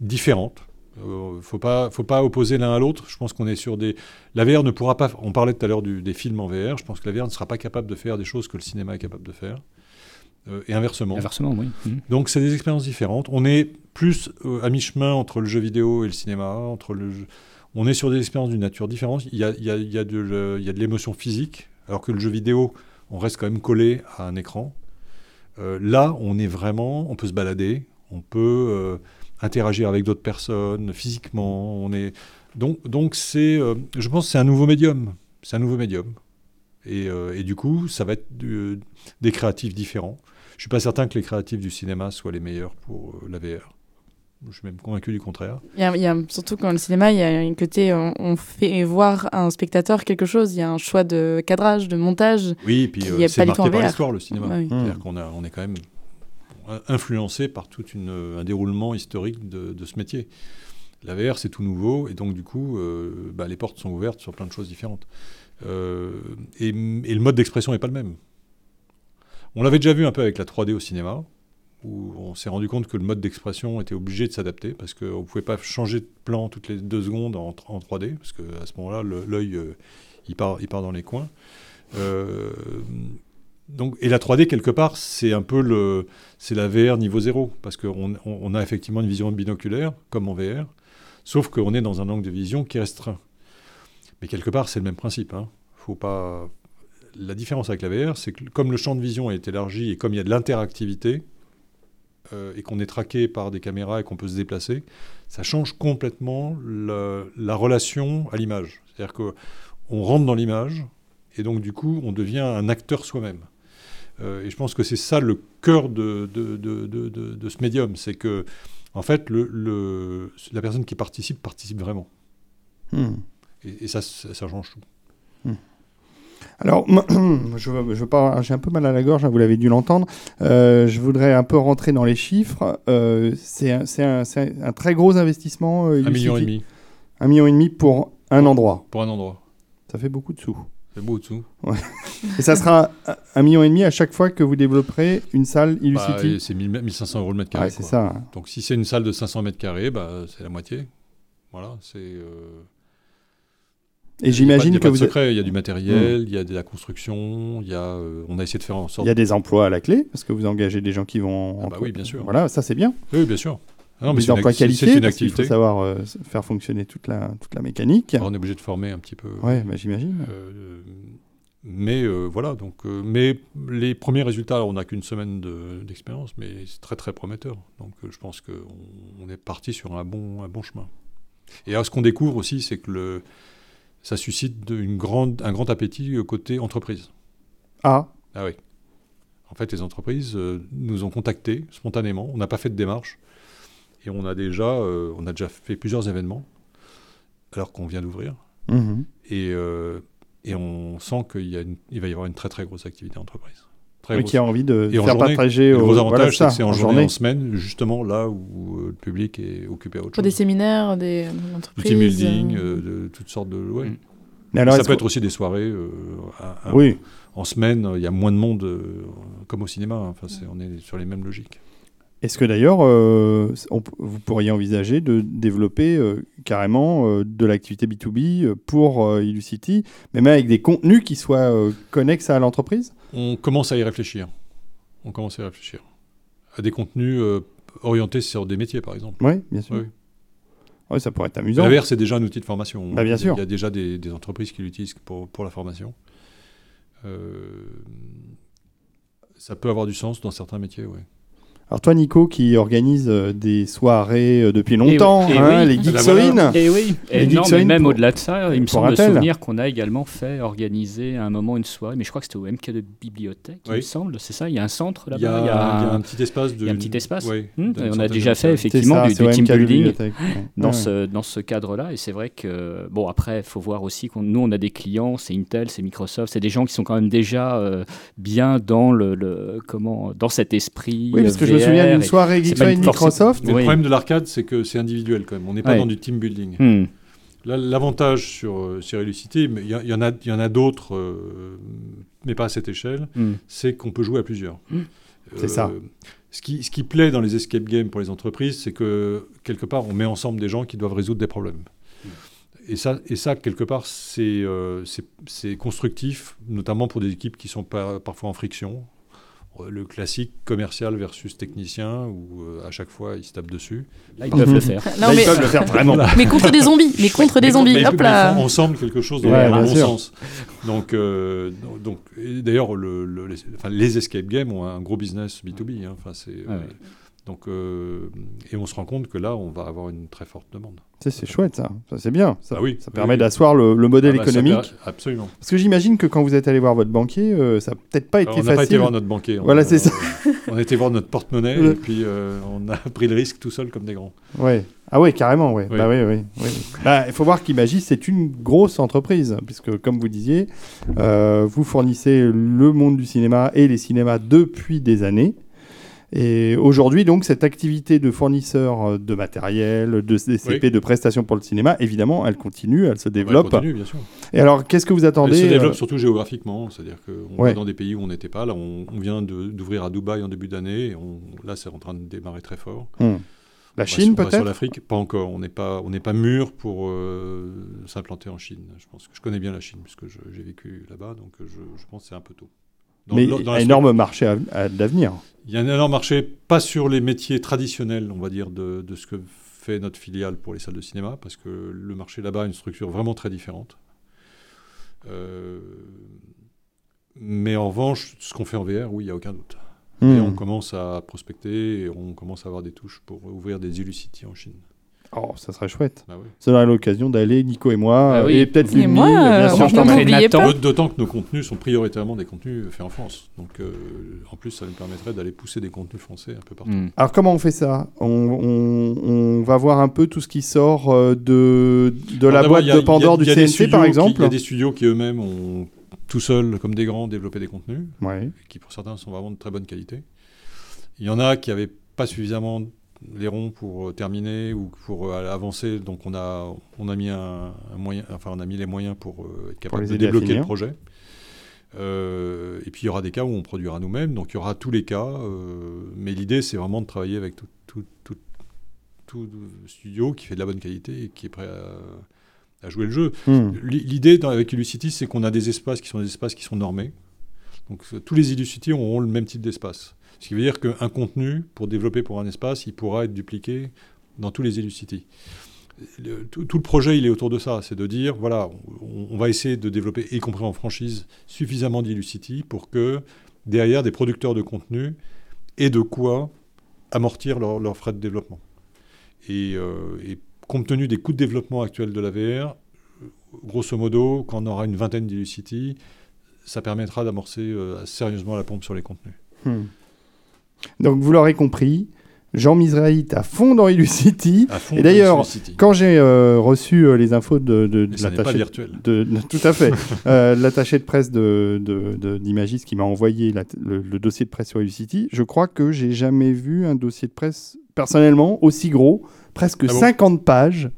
différente. Euh, faut pas, faut pas opposer l'un à l'autre. Je pense qu'on est sur des. La VR ne pourra pas. On parlait tout à l'heure des films en VR. Je pense que la VR ne sera pas capable de faire des choses que le cinéma est capable de faire. Euh, et inversement. Inversement, oui. Mhm. Donc c'est des expériences différentes. On est plus euh, à mi-chemin entre le jeu vidéo et le cinéma. Entre le jeu- On est sur des expériences d'une nature différente. Il y a, de l'émotion physique, alors que le jeu vidéo, on reste quand même collé à un écran. Euh, là, on est vraiment, on peut se balader, on peut euh, interagir avec d'autres personnes physiquement. Donc c'est, euh, je pense, que c'est un nouveau médium. C'est un nouveau médium. Et, du coup, ça va être des créatifs différents. Je suis pas certain que les créatifs du cinéma soient les meilleurs pour la VR. Je suis même convaincu du contraire. Il y a, il y a- surtout quand le cinéma, il y a un côté, on, on fait voir à un spectateur quelque chose. Il y a un choix de cadrage, de montage. Oui, et puis euh, est c'est marqué par l'histoire, le cinéma. Ouais, oui. C'est-à-dire Hmm. qu'on a- on est quand même influencé par tout un déroulement historique de, de ce métier. La VR, c'est tout nouveau, et donc du coup, euh, bah, les portes sont ouvertes sur plein de choses différentes. Euh, et, et le mode d'expression n'est pas le même. On l'avait déjà vu un peu avec la 3D au cinéma, où on s'est rendu compte que le mode d'expression était obligé de s'adapter, parce qu'on ne pouvait pas changer de plan toutes les deux secondes en, en 3D, parce qu'à ce moment-là, l'œil, euh, il, part, il part dans les coins. Euh, donc, et la 3D, quelque part, c'est un peu le, c'est la VR niveau zéro, parce qu'on on, a effectivement une vision binoculaire, comme en VR, sauf qu'on est dans un angle de vision qui est restreint. Mais quelque part, c'est le même principe. Hein. La différence avec la VR, c'est que comme le champ de vision est élargi et comme il y a de l'interactivité, euh, et qu'on est traqué par des caméras et qu'on peut se déplacer, ça change complètement la, la relation à l'image. C'est-à-dire qu'on rentre dans l'image, et donc du coup, on devient un acteur soi-même. Euh, et je pense que c'est ça le cœur de, de, de, de, ce médium, c'est que en fait, le, le- la personne qui participe participe vraiment. Hmm. Et, et ça, ça, ça change tout. Alors, je pas, j'ai un peu mal à la gorge, hein, vous l'avez dû l'entendre. Euh, je voudrais un peu rentrer dans les chiffres. Euh, c'est un, c'est un- c'est un très gros investissement. euh, Un million et demi Un million et demi pour un endroit. pour un endroit. Ça fait beaucoup de sous. C'est beau dessous. Et ça sera un- million et demi à chaque fois que vous développerez une salle Bah, Illucity. et c'est 1000 1500 euros le mètre carré. Ouais, c'est quoi. ça. Donc si c'est une salle de 500 mètres carrés, bah, c'est la moitié. Voilà, c'est. Et j'imagine que pas de vous. secret, il y a du matériel, il y a de la construction, il y a, euh, on a essayé de faire en sorte. Il y a des emplois à la clé parce que vous engagez des gens qui vont. Ah bah oui, bien sûr. Voilà, ça c'est bien. Oui, bien sûr. Ah Non, mais des c'est une, emplois qualifiés une parce qu'il faut savoir euh, faire fonctionner toute la toute la mécanique. On est obligé de former un petit peu. Ouais, bah, j'imagine. Euh, mais euh, voilà, donc, mais les premiers résultats, alors, on n'a qu'une semaine de- d'expérience, mais c'est très très prometteur. Donc je pense qu'on on est parti sur un bon, un bon chemin. Et alors, ce qu'on découvre aussi, c'est que le, ça suscite une grande, un grand appétit euh, côté entreprise. Ah, Ah oui. En fait, les entreprises euh, nous ont contactés spontanément. On n'a pas fait de démarche. Et on a déjà, euh, on a déjà fait plusieurs événements, alors qu'on vient d'ouvrir. mhm. Et, euh, et on sent qu'il y a une- il va y avoir une très très grosse activité entreprise. Très Oui, qui a envie de Et en faire journée. partager Et le au gros voilà avantage, c'est que c'est en, en journée, journée. en semaine, justement là où euh, le public est occupé à autre Pour des chose. séminaires, des Du entreprises. team building, euh, euh, de toutes sortes de. ouais. Mm. Mais alors, ça peut être aussi des soirées. euh, à- à- Oui. En semaine, il y a moins de monde, euh, comme au cinéma. Enfin, c'est- on est sur les mêmes logiques. Est-ce que d'ailleurs, euh, vous pourriez envisager de développer euh, carrément euh, de l'activité B2B euh, pour Illucity, mais même avec des contenus qui soient connexes à l'entreprise? On commence à y réfléchir. On commence à y réfléchir. À des contenus orientés sur des métiers, par exemple. Oui, bien sûr. Oui. Ouais, ça pourrait être amusant. La VR, c'est déjà un outil de formation. Bah, bien sûr. Il y a déjà des, des entreprises qui l'utilisent pour, pour la formation. Ça peut avoir du sens dans certains métiers, oui. Alors toi, Nico, qui organise euh, des soirées depuis longtemps, et hein, oui. les Geeksoin. Et oui, et non, mais même pour- au-delà de ça, il me semble souvenir qu'on a également fait organiser à un moment une soirée, mais je crois que c'était au MK de bibliothèque, il me semble, c'est ça Il y a un centre Il y, a, là-bas il y a un petit espace. De, il y a un petit espace. Hmm, et on a déjà fait effectivement ça, du, team building dans Ouais. ce, dans ce cadre-là. Et c'est vrai que, bon, après, il faut voir aussi qu'on nous, on a des clients, c'est Intel, c'est Microsoft, c'est des gens qui sont quand même déjà euh, bien dans, le, le- comment, dans cet esprit. Oui, parce que je souviens d'une soirée une force- Microsoft. Mais Oui. le problème de l'arcade, c'est que c'est individuel quand même. On n'est pas Ouais. dans du team building. Hmm. Là, L'avantage sur, euh, mais il y, en a, il y en a d'autres, euh, mais pas à cette échelle, Hmm. c'est qu'on peut jouer à plusieurs. Mm. C'est ça. Ce qui, ce qui plaît dans les escape games pour les entreprises, c'est que quelque part, on met ensemble des gens qui doivent résoudre des problèmes. Et ça, et ça, quelque part, c'est euh, c'est- c'est constructif, notamment pour des équipes qui sont par- parfois en friction. Euh, Le classique commercial versus technicien, où euh, à chaque fois, ils se tapent dessus. Là, ils peuvent le faire. Non, Là, mais, ils peuvent le faire vraiment. mais contre des zombies, mais contre des Mais- zombies. mais- Hop mais là. ils font ensemble quelque chose dans Ouais, le bon sûr. sens. Donc, euh, donc d'ailleurs, le, le- les, enfin, les escape games ont un gros business B2B. hein. Enfin, c'est, Ah euh, ouais. Donc, euh, et on se rend compte que là, on va avoir une très forte demande. C'est chouette, ça. Ça, c'est bien. Ça, Ah oui, ça oui, permet oui. d'asseoir le, le modèle Ah bah, économique. per- absolument. Parce que j'imagine que quand vous êtes allé voir votre banquier, euh, ça n'a peut-être pas été Alors, on n'a pas été facile. voir notre banquier. on Voilà, a- c'est ça. On a été voir notre porte-monnaie et puis euh, on a pris le risque tout seul comme des grands. Ouais. Ah ouais, carrément, ouais. Oui. Bah oui, oui. oui. Bah, il faut voir qu'Imagis, c'est une grosse entreprise, puisque comme vous disiez, euh, vous fournissez le monde du cinéma et les cinémas depuis des années. Et aujourd'hui, donc, cette activité de fournisseur euh, de matériel, de DCP, Oui. de prestations pour le cinéma, évidemment, elle continue, elle se développe. continue, bien sûr. Et alors, qu'est-ce que vous attendez Elle se développe euh, surtout géographiquement, c'est-à-dire qu'on Ouais. va dans des pays où on n'était pas. Là, on, on vient d'ouvrir à Dubaï en début d'année. Là, c'est en train de démarrer très fort. hmm. La On Chine, va Sur peut-être l'Afrique, pas encore. On n'est pas, on n'est pas mûr pour euh, s'implanter en Chine. Je pense que je connais bien la Chine puisque j'ai vécu là-bas, donc je, je pense que c'est un peu tôt. Dans- Mais dans- un énorme marché à- à- d'avenir. Il y a un énorme marché, pas sur les métiers traditionnels, on va dire, de, de ce que fait notre filiale pour les salles de cinéma, parce que le marché là-bas a une structure vraiment très différente. Euh, mais en revanche, ce qu'on fait en VR, oui, il n'y a aucun doute. Et Hmm. on commence à prospecter, et on commence à avoir des touches pour ouvrir des Illucity en Chine. Oh, ça serait chouette. Bah. Ça donne l'occasion d'aller, Nico et moi, Ah oui. et peut-être Et Lumi, moi, bien euh, sûr, je. D'autant- que nos contenus sont prioritairement des contenus faits en France. Donc, euh, en plus, ça nous permettrait d'aller pousser des contenus français un peu partout. Hmm. Alors comment on fait ça? On, on- on va voir un peu tout ce qui sort euh, de, de la boîte a- de Pandore du CNC par exemple Il y a des studios qui eux-mêmes ont tout seuls, comme des grands, développé des contenus, Ouais. qui pour certains sont vraiment de très bonne qualité. Il y en a qui n'avaient pas suffisamment les ronds pour euh, terminer ou pour euh, avancer, donc on a, on a mis un, un moyen, enfin on a mis les moyens pour euh, être capable de débloquer le projet. Euh, et puis il y aura des cas où on produira nous-mêmes, donc il y aura tous les cas, euh, mais l'idée c'est vraiment de travailler avec tout, tout, tout, tout studio qui fait de la bonne qualité et qui est prêt à, à jouer le jeu. Hmm. L'idée avec Illucity, c'est qu'on a des espaces qui sont des espaces qui sont normés. Donc tous les Illucity auront le même type d'espace. Ce qui veut dire qu'un contenu, pour développer pour un espace, il pourra être dupliqué dans tous les Illucity. Le- tout, le projet, il est autour de ça. C'est de dire, voilà, on, va essayer de développer, y compris en franchise, suffisamment d'Illucity pour que derrière des producteurs de contenu aient de quoi amortir leurs frais de développement. Et, euh, et compte tenu des coûts de développement actuels de la VR, grosso modo, quand on aura une vingtaine d'Illucity, ça permettra d'amorcer euh, sérieusement la pompe sur les contenus. Hmm. Donc vous l'aurez compris, Jean Misraït à fond dans Illucity. Fond Et d'ailleurs, Illucity. Quand j'ai euh, reçu euh, les infos de, l'attaché de, de- tout à fait. Euh, L'attaché de presse de, d'Imagis qui m'a envoyé la- le, le dossier de presse sur Ucity, je crois que j'ai jamais vu un dossier de presse, personnellement, aussi gros, presque Ah bon 50 pages.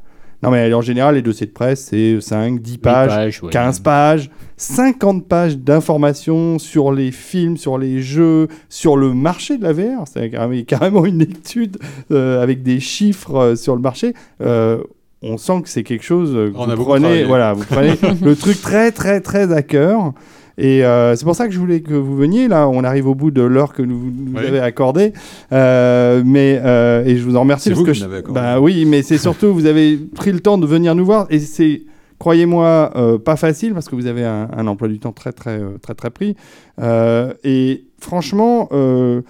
Non, mais en général, les dossiers de presse, c'est 5, 10 pages, pages, ouais. 15 pages, 50 pages d'informations sur les films, sur les jeux, sur le marché de la VR. C'est carrément- une étude euh, avec des chiffres euh, sur le marché. Euh, on sent que c'est quelque chose que On vous prenez, voilà, vous prenez le truc très très très à cœur. Et euh, c'est pour ça que je voulais que vous veniez. Là, on arrive au bout de l'heure que nous, nous Oui. avez accordée. Euh, mais euh, et je vous en remercie C'est parce vous que je- bah oui, mais c'est surtout vous avez pris le temps de venir nous voir et c'est croyez-moi pas facile parce que vous avez un, un emploi du temps très très très très pris. Et franchement. euh,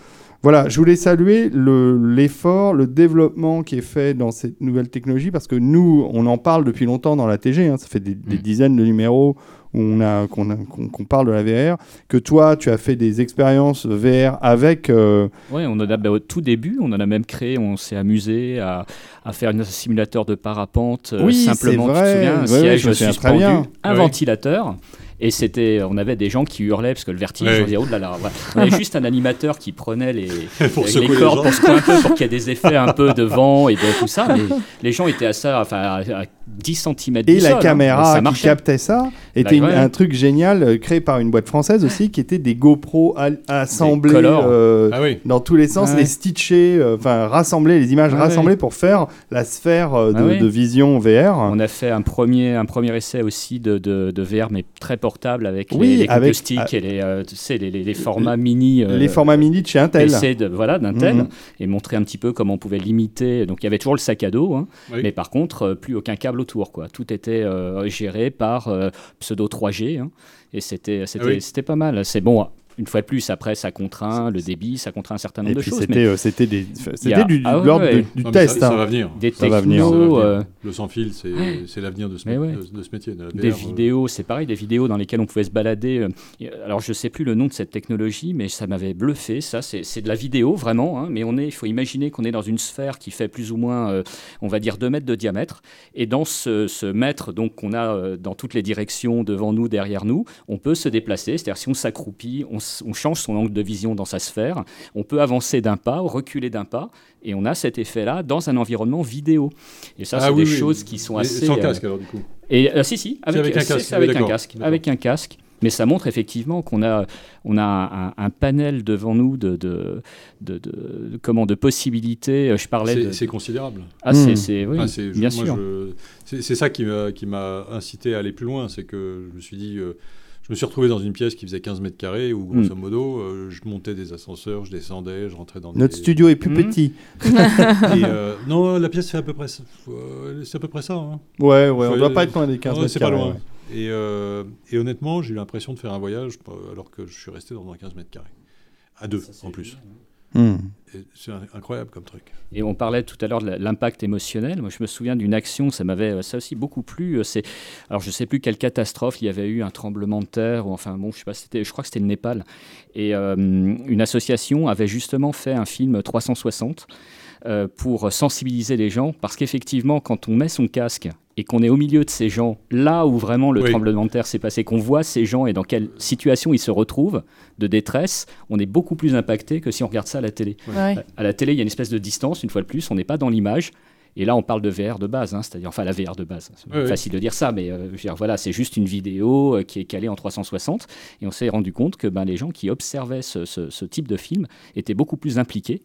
Voilà, je voulais saluer le- l'effort, le, développement qui est fait dans cette nouvelle technologie parce que nous, on en parle depuis longtemps dans la TG. hein, ça fait des, des Mm. dizaines de numéros où on a qu'on qu'on parle de la VR. Que toi, tu as fait des expériences VR avec. euh, Ouais, on en a bah, au tout début, on en a même créé, on s'est amusé à, à faire un simulateur de parapente euh, Oui, simplement. c'est Tu te vrai. souviens, un Ouais, siège suspendu, un ventilateur. Et c'était, on avait des gens qui hurlaient parce que le vertige, Ouais. on disait oh là là. voilà. On avait juste un animateur qui prenait les, Pour les cordes pour secouer un peu, pour qu'il y ait des effets un peu de vent et de tout ça. Mais les gens étaient à ça, enfin à, à 10 cm et la caméra ça qui captait ça était Bah, une- ouais. un truc génial euh, créé par une boîte française aussi qui était des GoPro assemblés euh, Ah oui. dans tous les sens, Ouais. les stitcher, euh, enfin rassembler les images Ouais, rassemblées pour faire la sphère euh, de, Ah ouais. de vision VR. On a fait un premier, un premier essai aussi de, de, de VR, mais très portable avec Oui, les, les avec- stick ah, et les, euh, tu sais, les, les- les formats mini. euh, les formats mini de chez Intel. PC de, voilà, d'Intel Mhm. et montrer un petit peu comment on pouvait limiter. Donc il y avait toujours le sac à dos, hein, Oui. mais par contre, euh, plus aucun câble autour. Quoi. Tout était euh, géré par euh, pseudo 3G hein, et c'était c'était Ah oui. c'était pas mal. C'est bon. Une fois de plus, après, ça contraint le débit, ça contraint un certain Et nombre de choses. c'était Mais euh, c'était des a- du, ah ouais. du Non, test. Ça, ça hein. va venir. des ça va venir, Ça va technos, venir. euh, Le sans fil, c'est l'avenir de, ce Mais mé- ouais. de, de ce métier. de la des euh. vidéos, c'est pareil, des vidéos dans lesquelles on pouvait se balader. euh, Alors, je sais plus le nom de cette technologie, mais ça m'avait bluffé. Ça, c'est de la vidéo, vraiment. hein, mais on est, il faut imaginer qu'on est dans une sphère qui fait plus ou moins, euh, on va dire, 2 mètres de diamètre. Et dans ce, ce mètre, donc, qu'on a euh, dans toutes les directions, devant nous, derrière nous, on peut se déplacer. C'est-à-dire, si on s'accroupit, on, on change son angle de vision dans sa sphère. On peut avancer d'un pas, reculer d'un pas. Et on a cet effet-là dans un environnement vidéo. Et ça, Ah c'est oui, des oui. choses qui sont Mais assez. Sans euh, casque alors du coup. et euh, si, si, avec, avec un casque, avec un casque, d'accord. avec un casque. Mais ça montre effectivement qu'on a, on a un, un panel devant nous de, de, de, de- de- comment, de possibilités. Euh, Je parlais de. C'est considérable. Ah, c'est, Hmm. c'est- oui, Enfin, je- bien moi, sûr. je- C'est c'est ça qui m'a qui m'a incité à aller plus loin. C'est que je me suis dit, euh, je me suis retrouvé dans une pièce qui faisait 15 mètres carrés où, grosso Mm. modo, euh, je montais des ascenseurs, je descendais, je rentrais dans Notre des... studio est plus Mhm. petit. Et, euh, non, la pièce fait à peu près, ça- c'est à peu près ça. hein. Ouais, ouais, on Faut- doit pas être loin des 15 Ouais, mètres c'est pas loin. ouais. Et, euh, et honnêtement, j'ai eu l'impression de faire un voyage alors que je suis resté dans un 15 mètres carrés. À deux, en plus. Hmm. Et C'est incroyable comme truc. Et on parlait tout à l'heure de l'impact émotionnel. Moi, je me souviens d'une action, ça m'avait ça aussi beaucoup plu. euh, C'est, alors, je sais plus quelle catastrophe. Il y avait eu un tremblement de terre, ou enfin, bon, je sais pas, c'était, je crois que c'était le Népal. Et euh, une association avait justement fait un film 360 euh, pour sensibiliser les gens, parce qu'effectivement, quand on met son casque et qu'on est au milieu de ces gens, là où vraiment le Oui. tremblement de terre s'est passé, qu'on voit ces gens et dans quelle situation ils se retrouvent de détresse, on est beaucoup plus impacté que si on regarde ça à la télé. Ouais. À la télé, il y a une espèce de distance, une fois de plus, on n'est pas dans l'image. Et là, on parle de VR de base, hein, c'est-à-dire, enfin, la VR de base. C'est Ouais, facile de dire ça, mais euh, je veux dire, voilà, c'est juste une vidéo euh, qui est calée en 360. Et on s'est rendu compte que ben, les gens qui observaient ce, ce- ce type de film étaient beaucoup plus impliqués.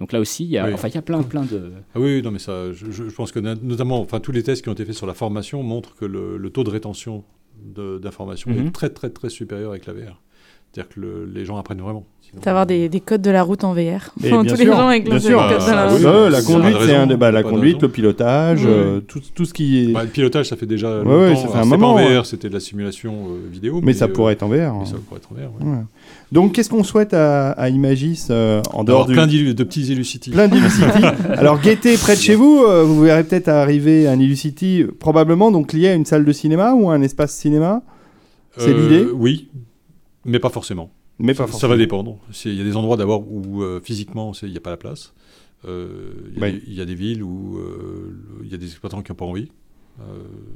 Donc là aussi, il y a, Oui. enfin, il y a plein, plein de. Ah oui, non, mais ça, je, pense que notamment, enfin, tous les tests qui ont été faits sur la formation montrent que le, le taux de rétention de- d'informations Mhm. est très, très, très supérieur avec la VR. C'est-à-dire que le- les gens apprennent vraiment. D'avoir des, des codes de la route en VR. Et Tous bien les sûr, gens avec bien sûr. codes de la Ah, route. oui, Ouais, la conduite, c'est un débat. La conduite, le pilotage, Oui. euh, tout, tout ce qui est. Bah, le pilotage, ça fait déjà longtemps. ouais, ça fait Alors, un moment, pas en VR, ouais. c'était de la simulation euh, vidéo. mais ça euh, pourrait être en VR. mais hein. ça pourrait être en VR, ouais. Ouais. Donc, qu'est-ce qu'on souhaite à, à Imagis euh, en dehors Alors, du. plein de petits Illucity. Plein d'Illucity. Alors, Gaieté, près de chez vous, euh, vous verrez peut-être arriver un Illucity, euh, probablement donc lié à une salle de cinéma ou à un espace cinéma, c'est Euh, l'idée? Oui, mais pas forcément. mais pas ça, ça forcément. va dépendre. Il y a des endroits d'abord où euh, physiquement il n'y a pas la place. Euh, Il y, a des- il y a des villes où euh, il y a des exploitants qui n'ont pas envie.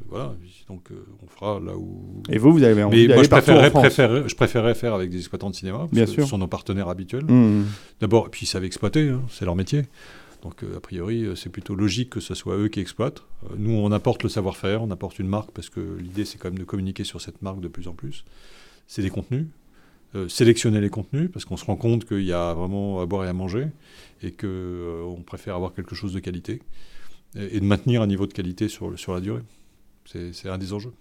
Voilà, donc on fera là où. Et vous, vous avez envie Mais moi, je préférerais, préférerais- je préférerais faire avec des exploitants de cinéma, parce Bien que sûr. ce sont nos partenaires habituels. Hmm. D'abord, puis ils savent exploiter, hein, c'est leur métier. Donc, euh, a priori, euh, c'est plutôt logique que ce soit eux qui exploitent. Euh, nous, on apporte le savoir-faire, on apporte une marque, parce que l'idée, c'est quand même de communiquer sur cette marque de plus en plus. C'est des contenus, euh, sélectionner les contenus, parce qu'on se rend compte qu'il y a vraiment à boire et à manger, et qu'on préfère avoir quelque chose de qualité, et, et de maintenir un niveau de qualité sur, sur la durée. C'est c'est un des enjeux.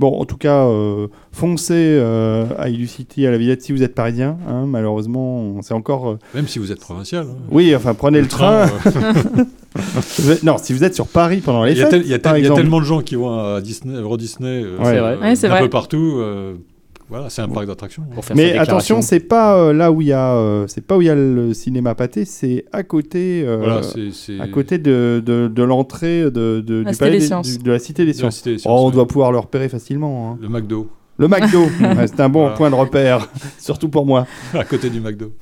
Bon, en tout cas, euh, foncez euh, à Illucity, à la Villette, si vous êtes parisien. hein, malheureusement, c'est encore. euh, Même si vous êtes provincial. hein. Oui, enfin, prenez le train. euh, Non, si vous êtes sur Paris pendant les Il y, a fêtes, tel- il y a par tel- il y a exemple. tellement de gens qui vont à Disney, Euro Disney, euh, Ouais. C'est vrai. Ouais, c'est un vrai. peu partout. euh, Voilà, c'est un parc d'attractions. Mais attention, c'est pas euh, là où il y a, euh, c'est pas où il y a le cinéma pâté, c'est à côté, euh, Voilà, c'est c'est- à côté de, de, de l'entrée de, de, La du Cité palais des des- Sciences. du- de la Cité des de la Sciences. Cité des Oh, on ouais. doit pouvoir le repérer facilement. hein. Le McDo, Le McDo, Ouais, c'est un bon Voilà. point de repère, surtout pour moi. à côté du McDo.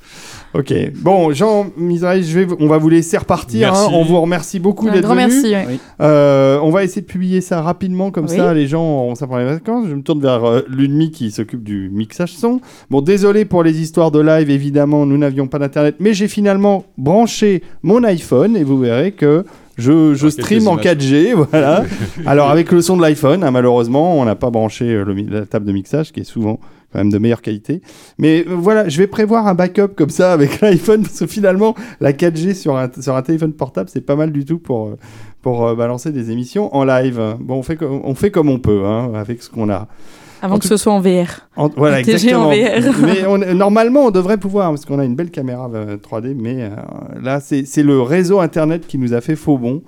Ok, bon, Jean je vais, on va vous laisser repartir. Hein. On vous remercie beaucoup d'être venu. merci. ouais. Euh, on va essayer de publier ça rapidement, comme Oui. ça les gens auront ça pendant les vacances. Je me tourne vers euh, l'UNMI qui s'occupe du mixage son. Bon, désolé pour les histoires de live, évidemment, nous n'avions pas d'internet, mais j'ai finalement branché mon iPhone et vous verrez que je, je Ah, stream en images. 4G. Voilà. Alors, avec le son de l'iPhone, hein, malheureusement, on n'a pas branché euh, le la table de mixage qui est souvent quand même de meilleure qualité. Mais euh, voilà, je vais prévoir un backup comme ça avec l'iPhone parce que finalement, la 4G sur un, sur un téléphone portable, c'est pas mal du tout pour, euh, pour euh, balancer des émissions en live. Bon, on fait, comme- on fait comme on peut hein, avec ce qu'on a. Avant que ce soit en VR. En- voilà, exactement. en VR. mais on- normalement, on devrait pouvoir parce qu'on a une belle caméra euh, 3D, mais euh, là, c'est c'est le réseau internet qui nous a fait faux bon.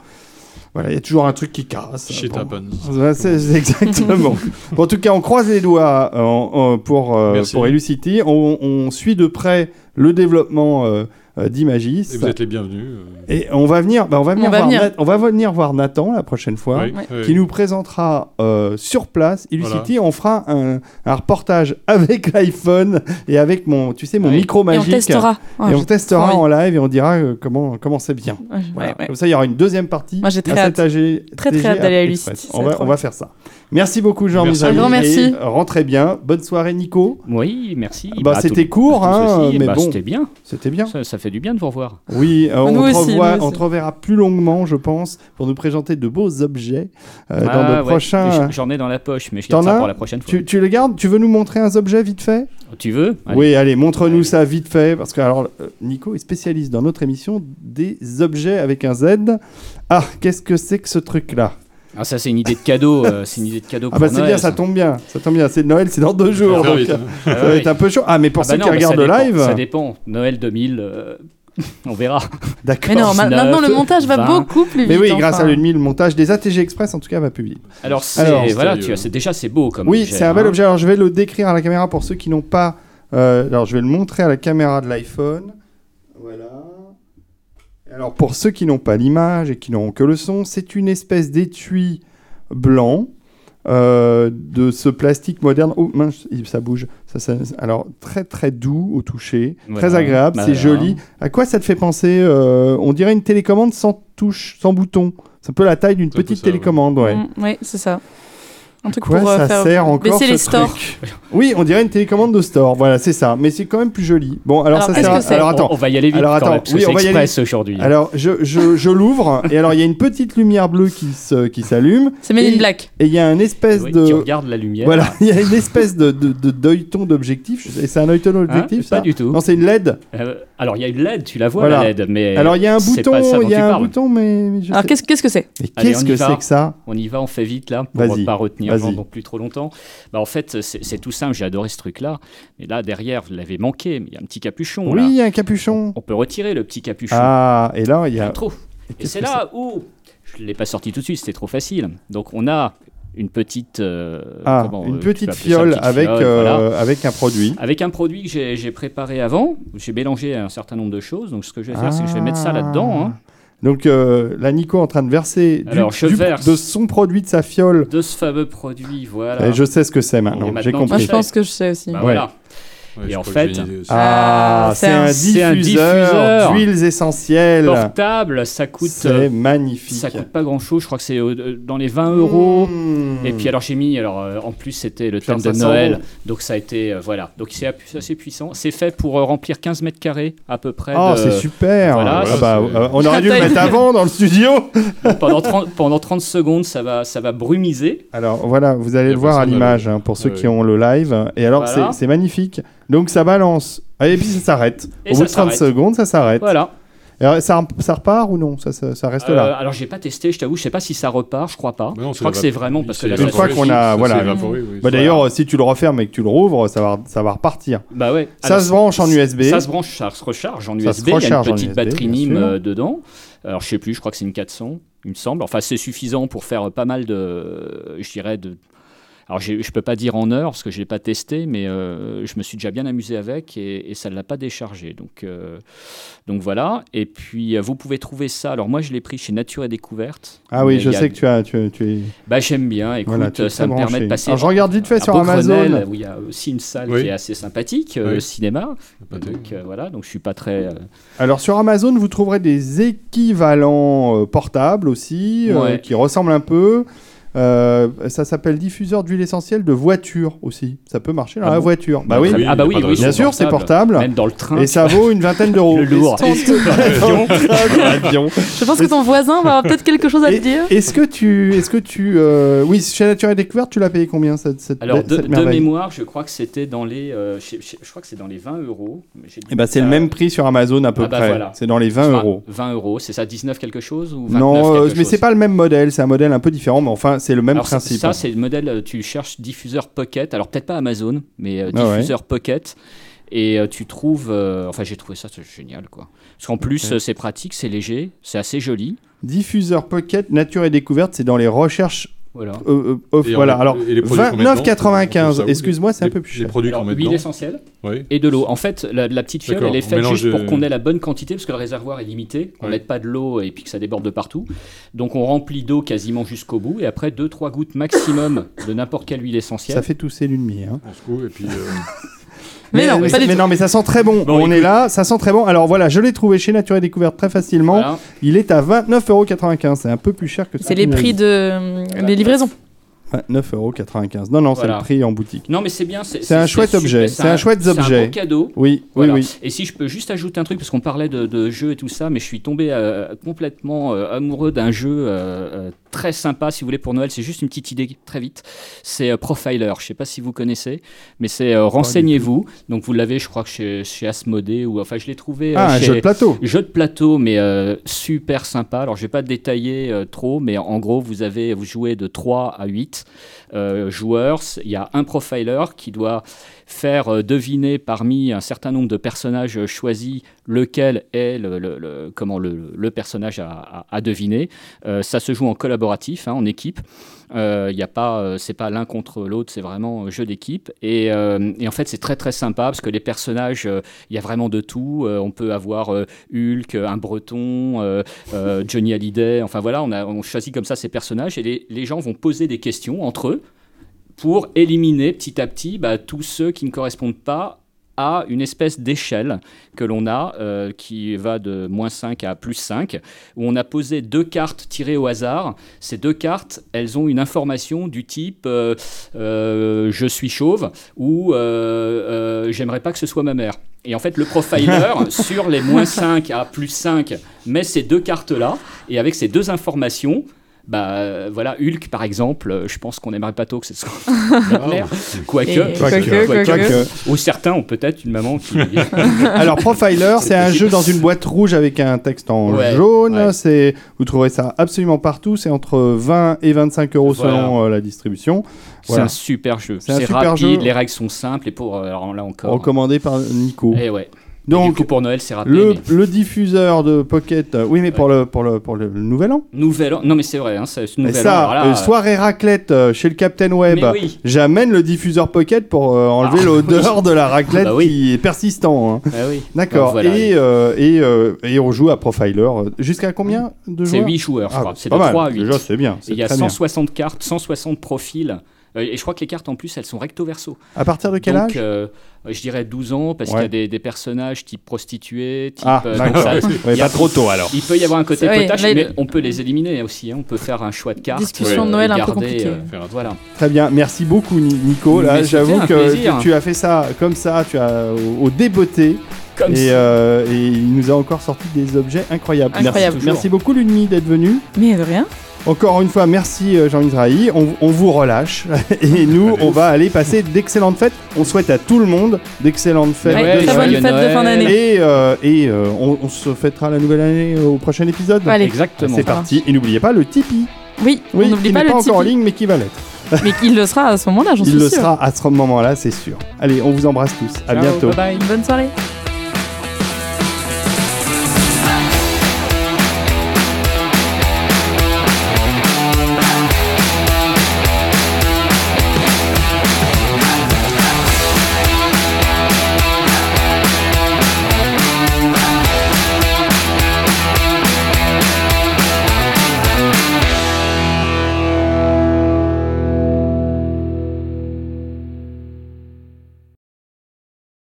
Voilà, il y a toujours un truc qui casse. Shit Bon. happens. C'est exactement. Bon, en tout cas, on croise les doigts euh, en- en- pour, euh, pour Elucity. On, on suit de près le développement euh, euh, d'Imagis. Et vous êtes les bienvenus. euh. Et on va venir, bah, on va venir, va voir, venir. Nat- on va venir voir Nathan la prochaine fois. Oui, Ouais. oui. Qui nous présentera euh, sur place Illucity. On fera un, un reportage avec l'iPhone et avec mon, tu sais, mon Oui. micro Et on magique. testera. Ouais, Et on testera en live et on dira euh, comment comment c'est bien. envie. Ouais, Voilà. ouais. Comme ça, il y aura une deuxième partie. Moi, j'ai très à hâte. AG Très, très TG hâte d'aller à. Illucity, On va on va faire ça. Merci beaucoup, Jean Merci. Grand merci. Et rentrez bien. Bonne soirée, Nico. Oui, merci. Bah, à c'était court, hein, mais Bah, bon. C'était bien. C'était bien. Ça, ça fait du bien de vous revoir. Oui, euh, on, Nous te aussi, revoit- nous on te reverra plus longuement, je pense, pour nous présenter de beaux objets euh, dans Ah, de ouais. prochains. J- J'en ai dans la poche, mais je T'en garde ça as pour la prochaine fois. Tu, tu le gardes? Tu veux nous montrer un objet vite fait? Tu veux? Allez. Oui, allez, montre-nous ça vite fait, parce que alors euh, Nico est spécialiste dans notre émission des objets avec un Z. Ah, qu'est-ce que c'est que ce truc-là? Ah, ça, c'est une idée de cadeau. euh, c'est une idée de cadeau Ah pour bah c'est Noël, bien, ça tombe bien, ça tombe bien. C'est Noël, c'est dans deux jours, Ça va donc vite, euh, hein. Ah, ça va ouais. être un peu chaud. Ah, mais pour Ah bah ceux non, qui regardent ça le dépend, live, Ça dépend. Noël 2000, euh, on verra. d'accord. Mais non, ma- 19, maintenant le montage va 20. beaucoup plus vite. Mais oui, grâce enfin. à l'UNMI, le montage des ATG Express, en tout cas, va plus vite. Alors, c'est Alors, voilà, tu vois, c'est déjà c'est beau comme Oui, objet, c'est un bel hein. objet. Alors, je vais le décrire à la caméra pour ceux qui n'ont pas. euh, alors, je vais le montrer à la caméra de l'iPhone. Voilà. Alors, pour ceux qui n'ont pas l'image et qui n'auront que le son, c'est une espèce d'étui blanc euh, de ce plastique moderne. Oh, mince, ça bouge. Ça, ça- alors, très très doux au toucher, très agréable, Bah, c'est joli. À quoi ça te fait penser euh, On dirait une télécommande sans touche, sans bouton. C'est un peu la taille d'une petite ça, ouais. télécommande, ouais. Mm, oui, c'est ça. Un truc Quoi pour euh, ça faire sert encore baisser ce les stores. truc Oui, on dirait une télécommande de store. Voilà, c'est ça. Mais c'est quand même plus joli. Bon, alors, Alors, ça sert. à- Alors attends. On, on va y aller vite Alors, quand attends, même, parce oui, que on va y aller express aujourd'hui. Alors je, je, je l'ouvre et alors il y a une petite lumière bleue qui se qui s'allume C'est Men Et- in Black. et il y a un espèce Oui, de Tu regardes la lumière. voilà il y a une espèce de de, de d'œilleton d'objectif et c'est un œilleton Hein d'objectif Pas ça du tout. Non c'est une LED. Euh, alors, il y a une LED, tu la vois, Voilà. la LED, mais Alors il y a un bouton, pas il y a un bouton mais, Alors qu'est-ce qu'est-ce que c'est qu'est-ce on y que va. c'est que ça On y va, on fait vite là, pour pas retenir non plus trop longtemps. Bah, en fait, c'est tout simple, j'ai adoré ce truc-là. Mais là, derrière, vous l'avez manqué, mais il y a un petit capuchon. Oui, là. il y a un capuchon. On peut retirer le petit capuchon. Ah, et là il y a Trop. Et qu'est-ce c'est là où je ne l'ai pas sorti tout de suite, c'était trop facile. Donc on a une petite, euh, ah, comment, une euh, petite ça fiole petite avec fiole, euh, voilà. avec un produit. avec un produit que j'ai préparé avant. J'ai mélangé un certain nombre de choses. Donc ce que je vais faire, c'est que je vais mettre ça là-dedans. hein. Donc euh, là, Nico est en train de verser du- Alors, je du- verse. de son produit de sa fiole. De ce fameux produit, voilà. Et je sais ce que c'est maintenant. J'ai compris. Moi, je pense que je sais aussi. Bah, Ouais. voilà. Ouais, Et en fait-. Ah, Ah, c'est un, diffuseur diffuseur. d'huiles essentielles. Portable, ça coûte, C'est euh, magnifique. ça coûte pas grand-chose. Je crois que c'est euh, dans les 20 euros. Mmh. Et puis alors j'ai mis, alors euh, en plus c'était le thème de Noël, donc ça a été, euh, voilà, donc c'est assez puissant. C'est fait pour euh, remplir 15 mètres carrés à peu près. Oh, de- c'est super. Voilà, Ah bah, euh, on aurait dû le mettre avant dans le studio. pendant, 30, pendant 30 secondes, ça va, ça va brumiser. Alors voilà, vous allez le voir à l'image hein, pour ceux Ouais, qui ouais. ont le live. Et alors Voilà. c'est magnifique. Donc ça balance. Et puis ça s'arrête. Au bout de 30 s'arrête. secondes, ça s'arrête. Voilà. Et alors, ça, ça repart ou non? Ça, ça, ça reste Euh, là. alors j'ai pas testé, je t'avoue, je sais pas si ça repart, je crois pas. Non, je crois que la c'est vraiment parce que là, Une ça fois qu'on a- voilà. Oui. Bah, D'ailleurs, si tu le refermes et que tu le rouvres, ça va, ça va repartir. Bah ouais. Ça Alors, se branche en USB. Ça se branche, ça se recharge en USB. Il y a une petite USB, batterie NIM euh, dedans. Alors je sais plus, je crois que c'est une 400, il me semble. Enfin c'est suffisant pour faire pas mal de, je dirais de. Alors je peux pas dire en heure parce que je l'ai pas testé, mais euh, je me suis déjà bien amusé avec et, et ça ne l'a pas déchargé. Donc, euh, donc voilà. Et puis euh, vous pouvez trouver ça. Alors moi je l'ai pris chez Nature et Découverte. Ah oui, je a- sais que tu as, tu, tu es. Bah j'aime bien. Écoute, Voilà, tu es ça me permet de passer. Alors, je regarde vite fait sur Amazon. où il y a aussi une salle Oui. qui est assez sympathique, euh, Oui. cinéma. Donc euh, voilà, donc je suis pas très. euh, Alors sur Amazon, vous trouverez des équivalents euh, portables aussi, euh, Ouais. qui ressemblent un peu. Euh, ça s'appelle diffuseur d'huile essentielle de voiture aussi. Ça peut marcher dans Ah la bon voiture. Bah oui, Oui, ah bah oui, oui, raison. bien sûr, c'est portable. Même dans le train. Et ça vaut une vingtaine d'euros. Le lourd. Et-. Je pense que ton voisin va avoir peut-être quelque chose à te Et- dire. Est-ce que tu, est-ce que tu, euh, oui, chez Nature et Découverte, tu l'as payé combien cette, cette, Alors, de, cette de mémoire, je crois que c'était dans les. euh, je, je- je crois que c'est dans les 20 euros. Dit Eh ben, c'est le même prix sur Amazon à peu Ah bah près. voilà. C'est dans les 20 euros. 20 euros, c'est ça, 19 quelque chose ou 29 Non, quelque mais c'est pas le même modèle. C'est un modèle un peu différent, mais enfin, c'est le même Alors, principe. Ça, c'est le modèle, euh, tu cherches diffuseur Pocket, alors peut-être pas Amazon, mais euh, Ah ouais. diffuseur Pocket. Et euh, tu trouves. euh, enfin, j'ai trouvé ça c'est génial, quoi. Parce qu'en plus, c'est pratique, c'est léger, c'est assez joli. Diffuseur Pocket Nature et Découverte, c'est dans les recherches. Voilà. euh, euh, off- Et on voilà. les- Alors, et les produits qu'on met dedans, on trouve 29,95. ça où, Excuse-moi, c'est un les- peu plus Les cher. produits qu'on met huile essentielle Oui. et de l'eau. En fait, la, la petite fiole, elle est on faite juste pour qu'on ait la bonne quantité, parce que le réservoir est limité, qu'on Ouais. mette pas de l'eau et puis que ça déborde de partout. Donc, on remplit d'eau quasiment jusqu'au bout, et après 2-3 gouttes maximum de n'importe quelle huile essentielle. Ça fait tousser l'ennemi. Hein. On se coud et puis. euh, Mais non, mais, pas du mais tout. non, mais ça sent très bon. Bon, on écoute. est là, ça sent très bon. Alors voilà, je l'ai trouvé chez Nature et Découverte très facilement. Voilà. Il est à 29,95€. C'est un peu plus cher que ça. C'est les prix de euh, les livraisons. 29,95€. Non, non, c'est Voilà. le prix en boutique. Non, mais c'est bien. C'est un chouette objet, c'est un chouette C'est objet. un beau cadeau. Oui, Voilà. oui, oui. Et si je peux juste ajouter un truc, parce qu'on parlait de, de jeux et tout ça, mais je suis tombé euh, complètement euh, amoureux d'un jeu euh, euh, très sympa, si vous voulez, pour Noël. C'est juste une petite idée très vite. C'est euh, Profiler. Je sais pas si vous connaissez, mais c'est euh, Renseignez-vous. Donc vous l'avez, je crois que chez, chez Asmodée, ou enfin je l'ai trouvé euh, Ah, un chez- jeu de plateau. Jeu de plateau, mais super sympa. Alors, je vais pas détailler trop, mais en gros, vous avez vous jouez de 3 à 8 euh, joueurs. Il y a un profiler qui doit faire euh, deviner parmi un certain nombre de personnages euh, choisis lequel est le, comment le, personnage à, à- deviner. Euh, ça se joue en collaboratif, hein, en équipe. Il y a pas, c'est pas l'un contre l'autre, c'est vraiment un jeu d'équipe. Et, en fait, c'est très très sympa parce que les personnages, il y a vraiment de tout. On peut avoir Hulk, un Breton, Johnny Hallyday. Enfin voilà, on choisit comme ça ces personnages et les gens vont poser des questions entre eux pour éliminer petit à petit bah, tous ceux qui ne correspondent pas à une espèce d'échelle que l'on a, euh, qui va de moins 5 à plus 5, où on a posé deux cartes tirées au hasard. Ces deux cartes, elles ont une information du type euh, euh, je suis chauve ou j'aimerais pas que ce soit ma mère. Et en fait, le profiler, sur les moins 5 à plus 5, met ces deux cartes-là, et avec ces deux informations, bah euh, voilà, Hulk par exemple, euh, je pense qu'on aimerait pas tôt que ce soit notre mère. Quoique, Quoique, ou certains ont peut-être une maman qui. Alors Profiler, c'est un jeu dans une boîte rouge avec un texte en Ouais, jaune. ouais. C'est vous trouverez ça absolument partout. C'est entre 20 et 25 euros Voilà. selon euh, la distribution. C'est un super jeu. C'est rapide, jeu. les règles sont simples et pour alors là encore. Recommandé par Nico. Et ouais. Donc coup pour Noël c'est rapide. le, mais- le diffuseur de Pocket. euh, oui, mais pour le pour le pour le, nouvel an. Nouvel an. Non mais c'est vrai, hein, c'est nouvel an. ça, là, euh, soirée raclette euh, chez le Captain Web. Mais oui. J'amène le diffuseur Pocket pour euh, enlever Ah, l'odeur de la raclette Bah oui. qui est persistant. hein. Ah oui. D'accord. Voilà. Et, et, et on joue à Profiler. Jusqu'à combien de C'est joueurs 8 joueurs, je Ah, crois. c'est C'est de mal. 3 à 8. Déjà, c'est bien. c'est il y a très bien. 160 cartes, 160 profils. Euh, et je crois que les cartes en plus, elles sont recto verso. À partir de quel donc, âge? euh, je dirais 12 ans, parce Ouais. qu'il y a des, des personnages type prostituée, type. Ah, euh, donc ça- Ouais, il y a- pas trop tôt alors. Il peut y avoir un côté potache, il- mais on peut les éliminer aussi. hein. On peut faire un choix de cartes. Discussion de Noël et un peu garder, compliquée. euh, voilà. Très bien. Merci beaucoup, Ni- Nico. Là, Mais j'avoue que tu, tu as fait ça comme ça. Tu as au, au débeauté. Comme Et, ça. euh, et il nous a encore sorti des objets incroyables. Incroyable. Merci, merci beaucoup, Lunmi, d'être venu. Mais de rien. Encore une fois, merci euh, Jean Israël. On, on vous relâche. Et nous, Allez. on va aller passer d'excellentes fêtes. On souhaite à tout le monde d'excellentes fêtes. Ouais, de très Noël. bonne fête de fin d'année. Et, euh, et euh, on, on se fêtera la nouvelle année au prochain épisode. Allez. Exactement. C'est parti. Et n'oubliez pas le Tipeee. Oui, Oui, on n'oublie qui pas n'est le pas encore en ligne, mais qui va l'être. Mais il le sera à ce moment-là, j'en suis Il le sera à ce moment-là, c'est sûr. Allez, on vous embrasse tous. À Ciao, bientôt. Bye bye. Bonne soirée.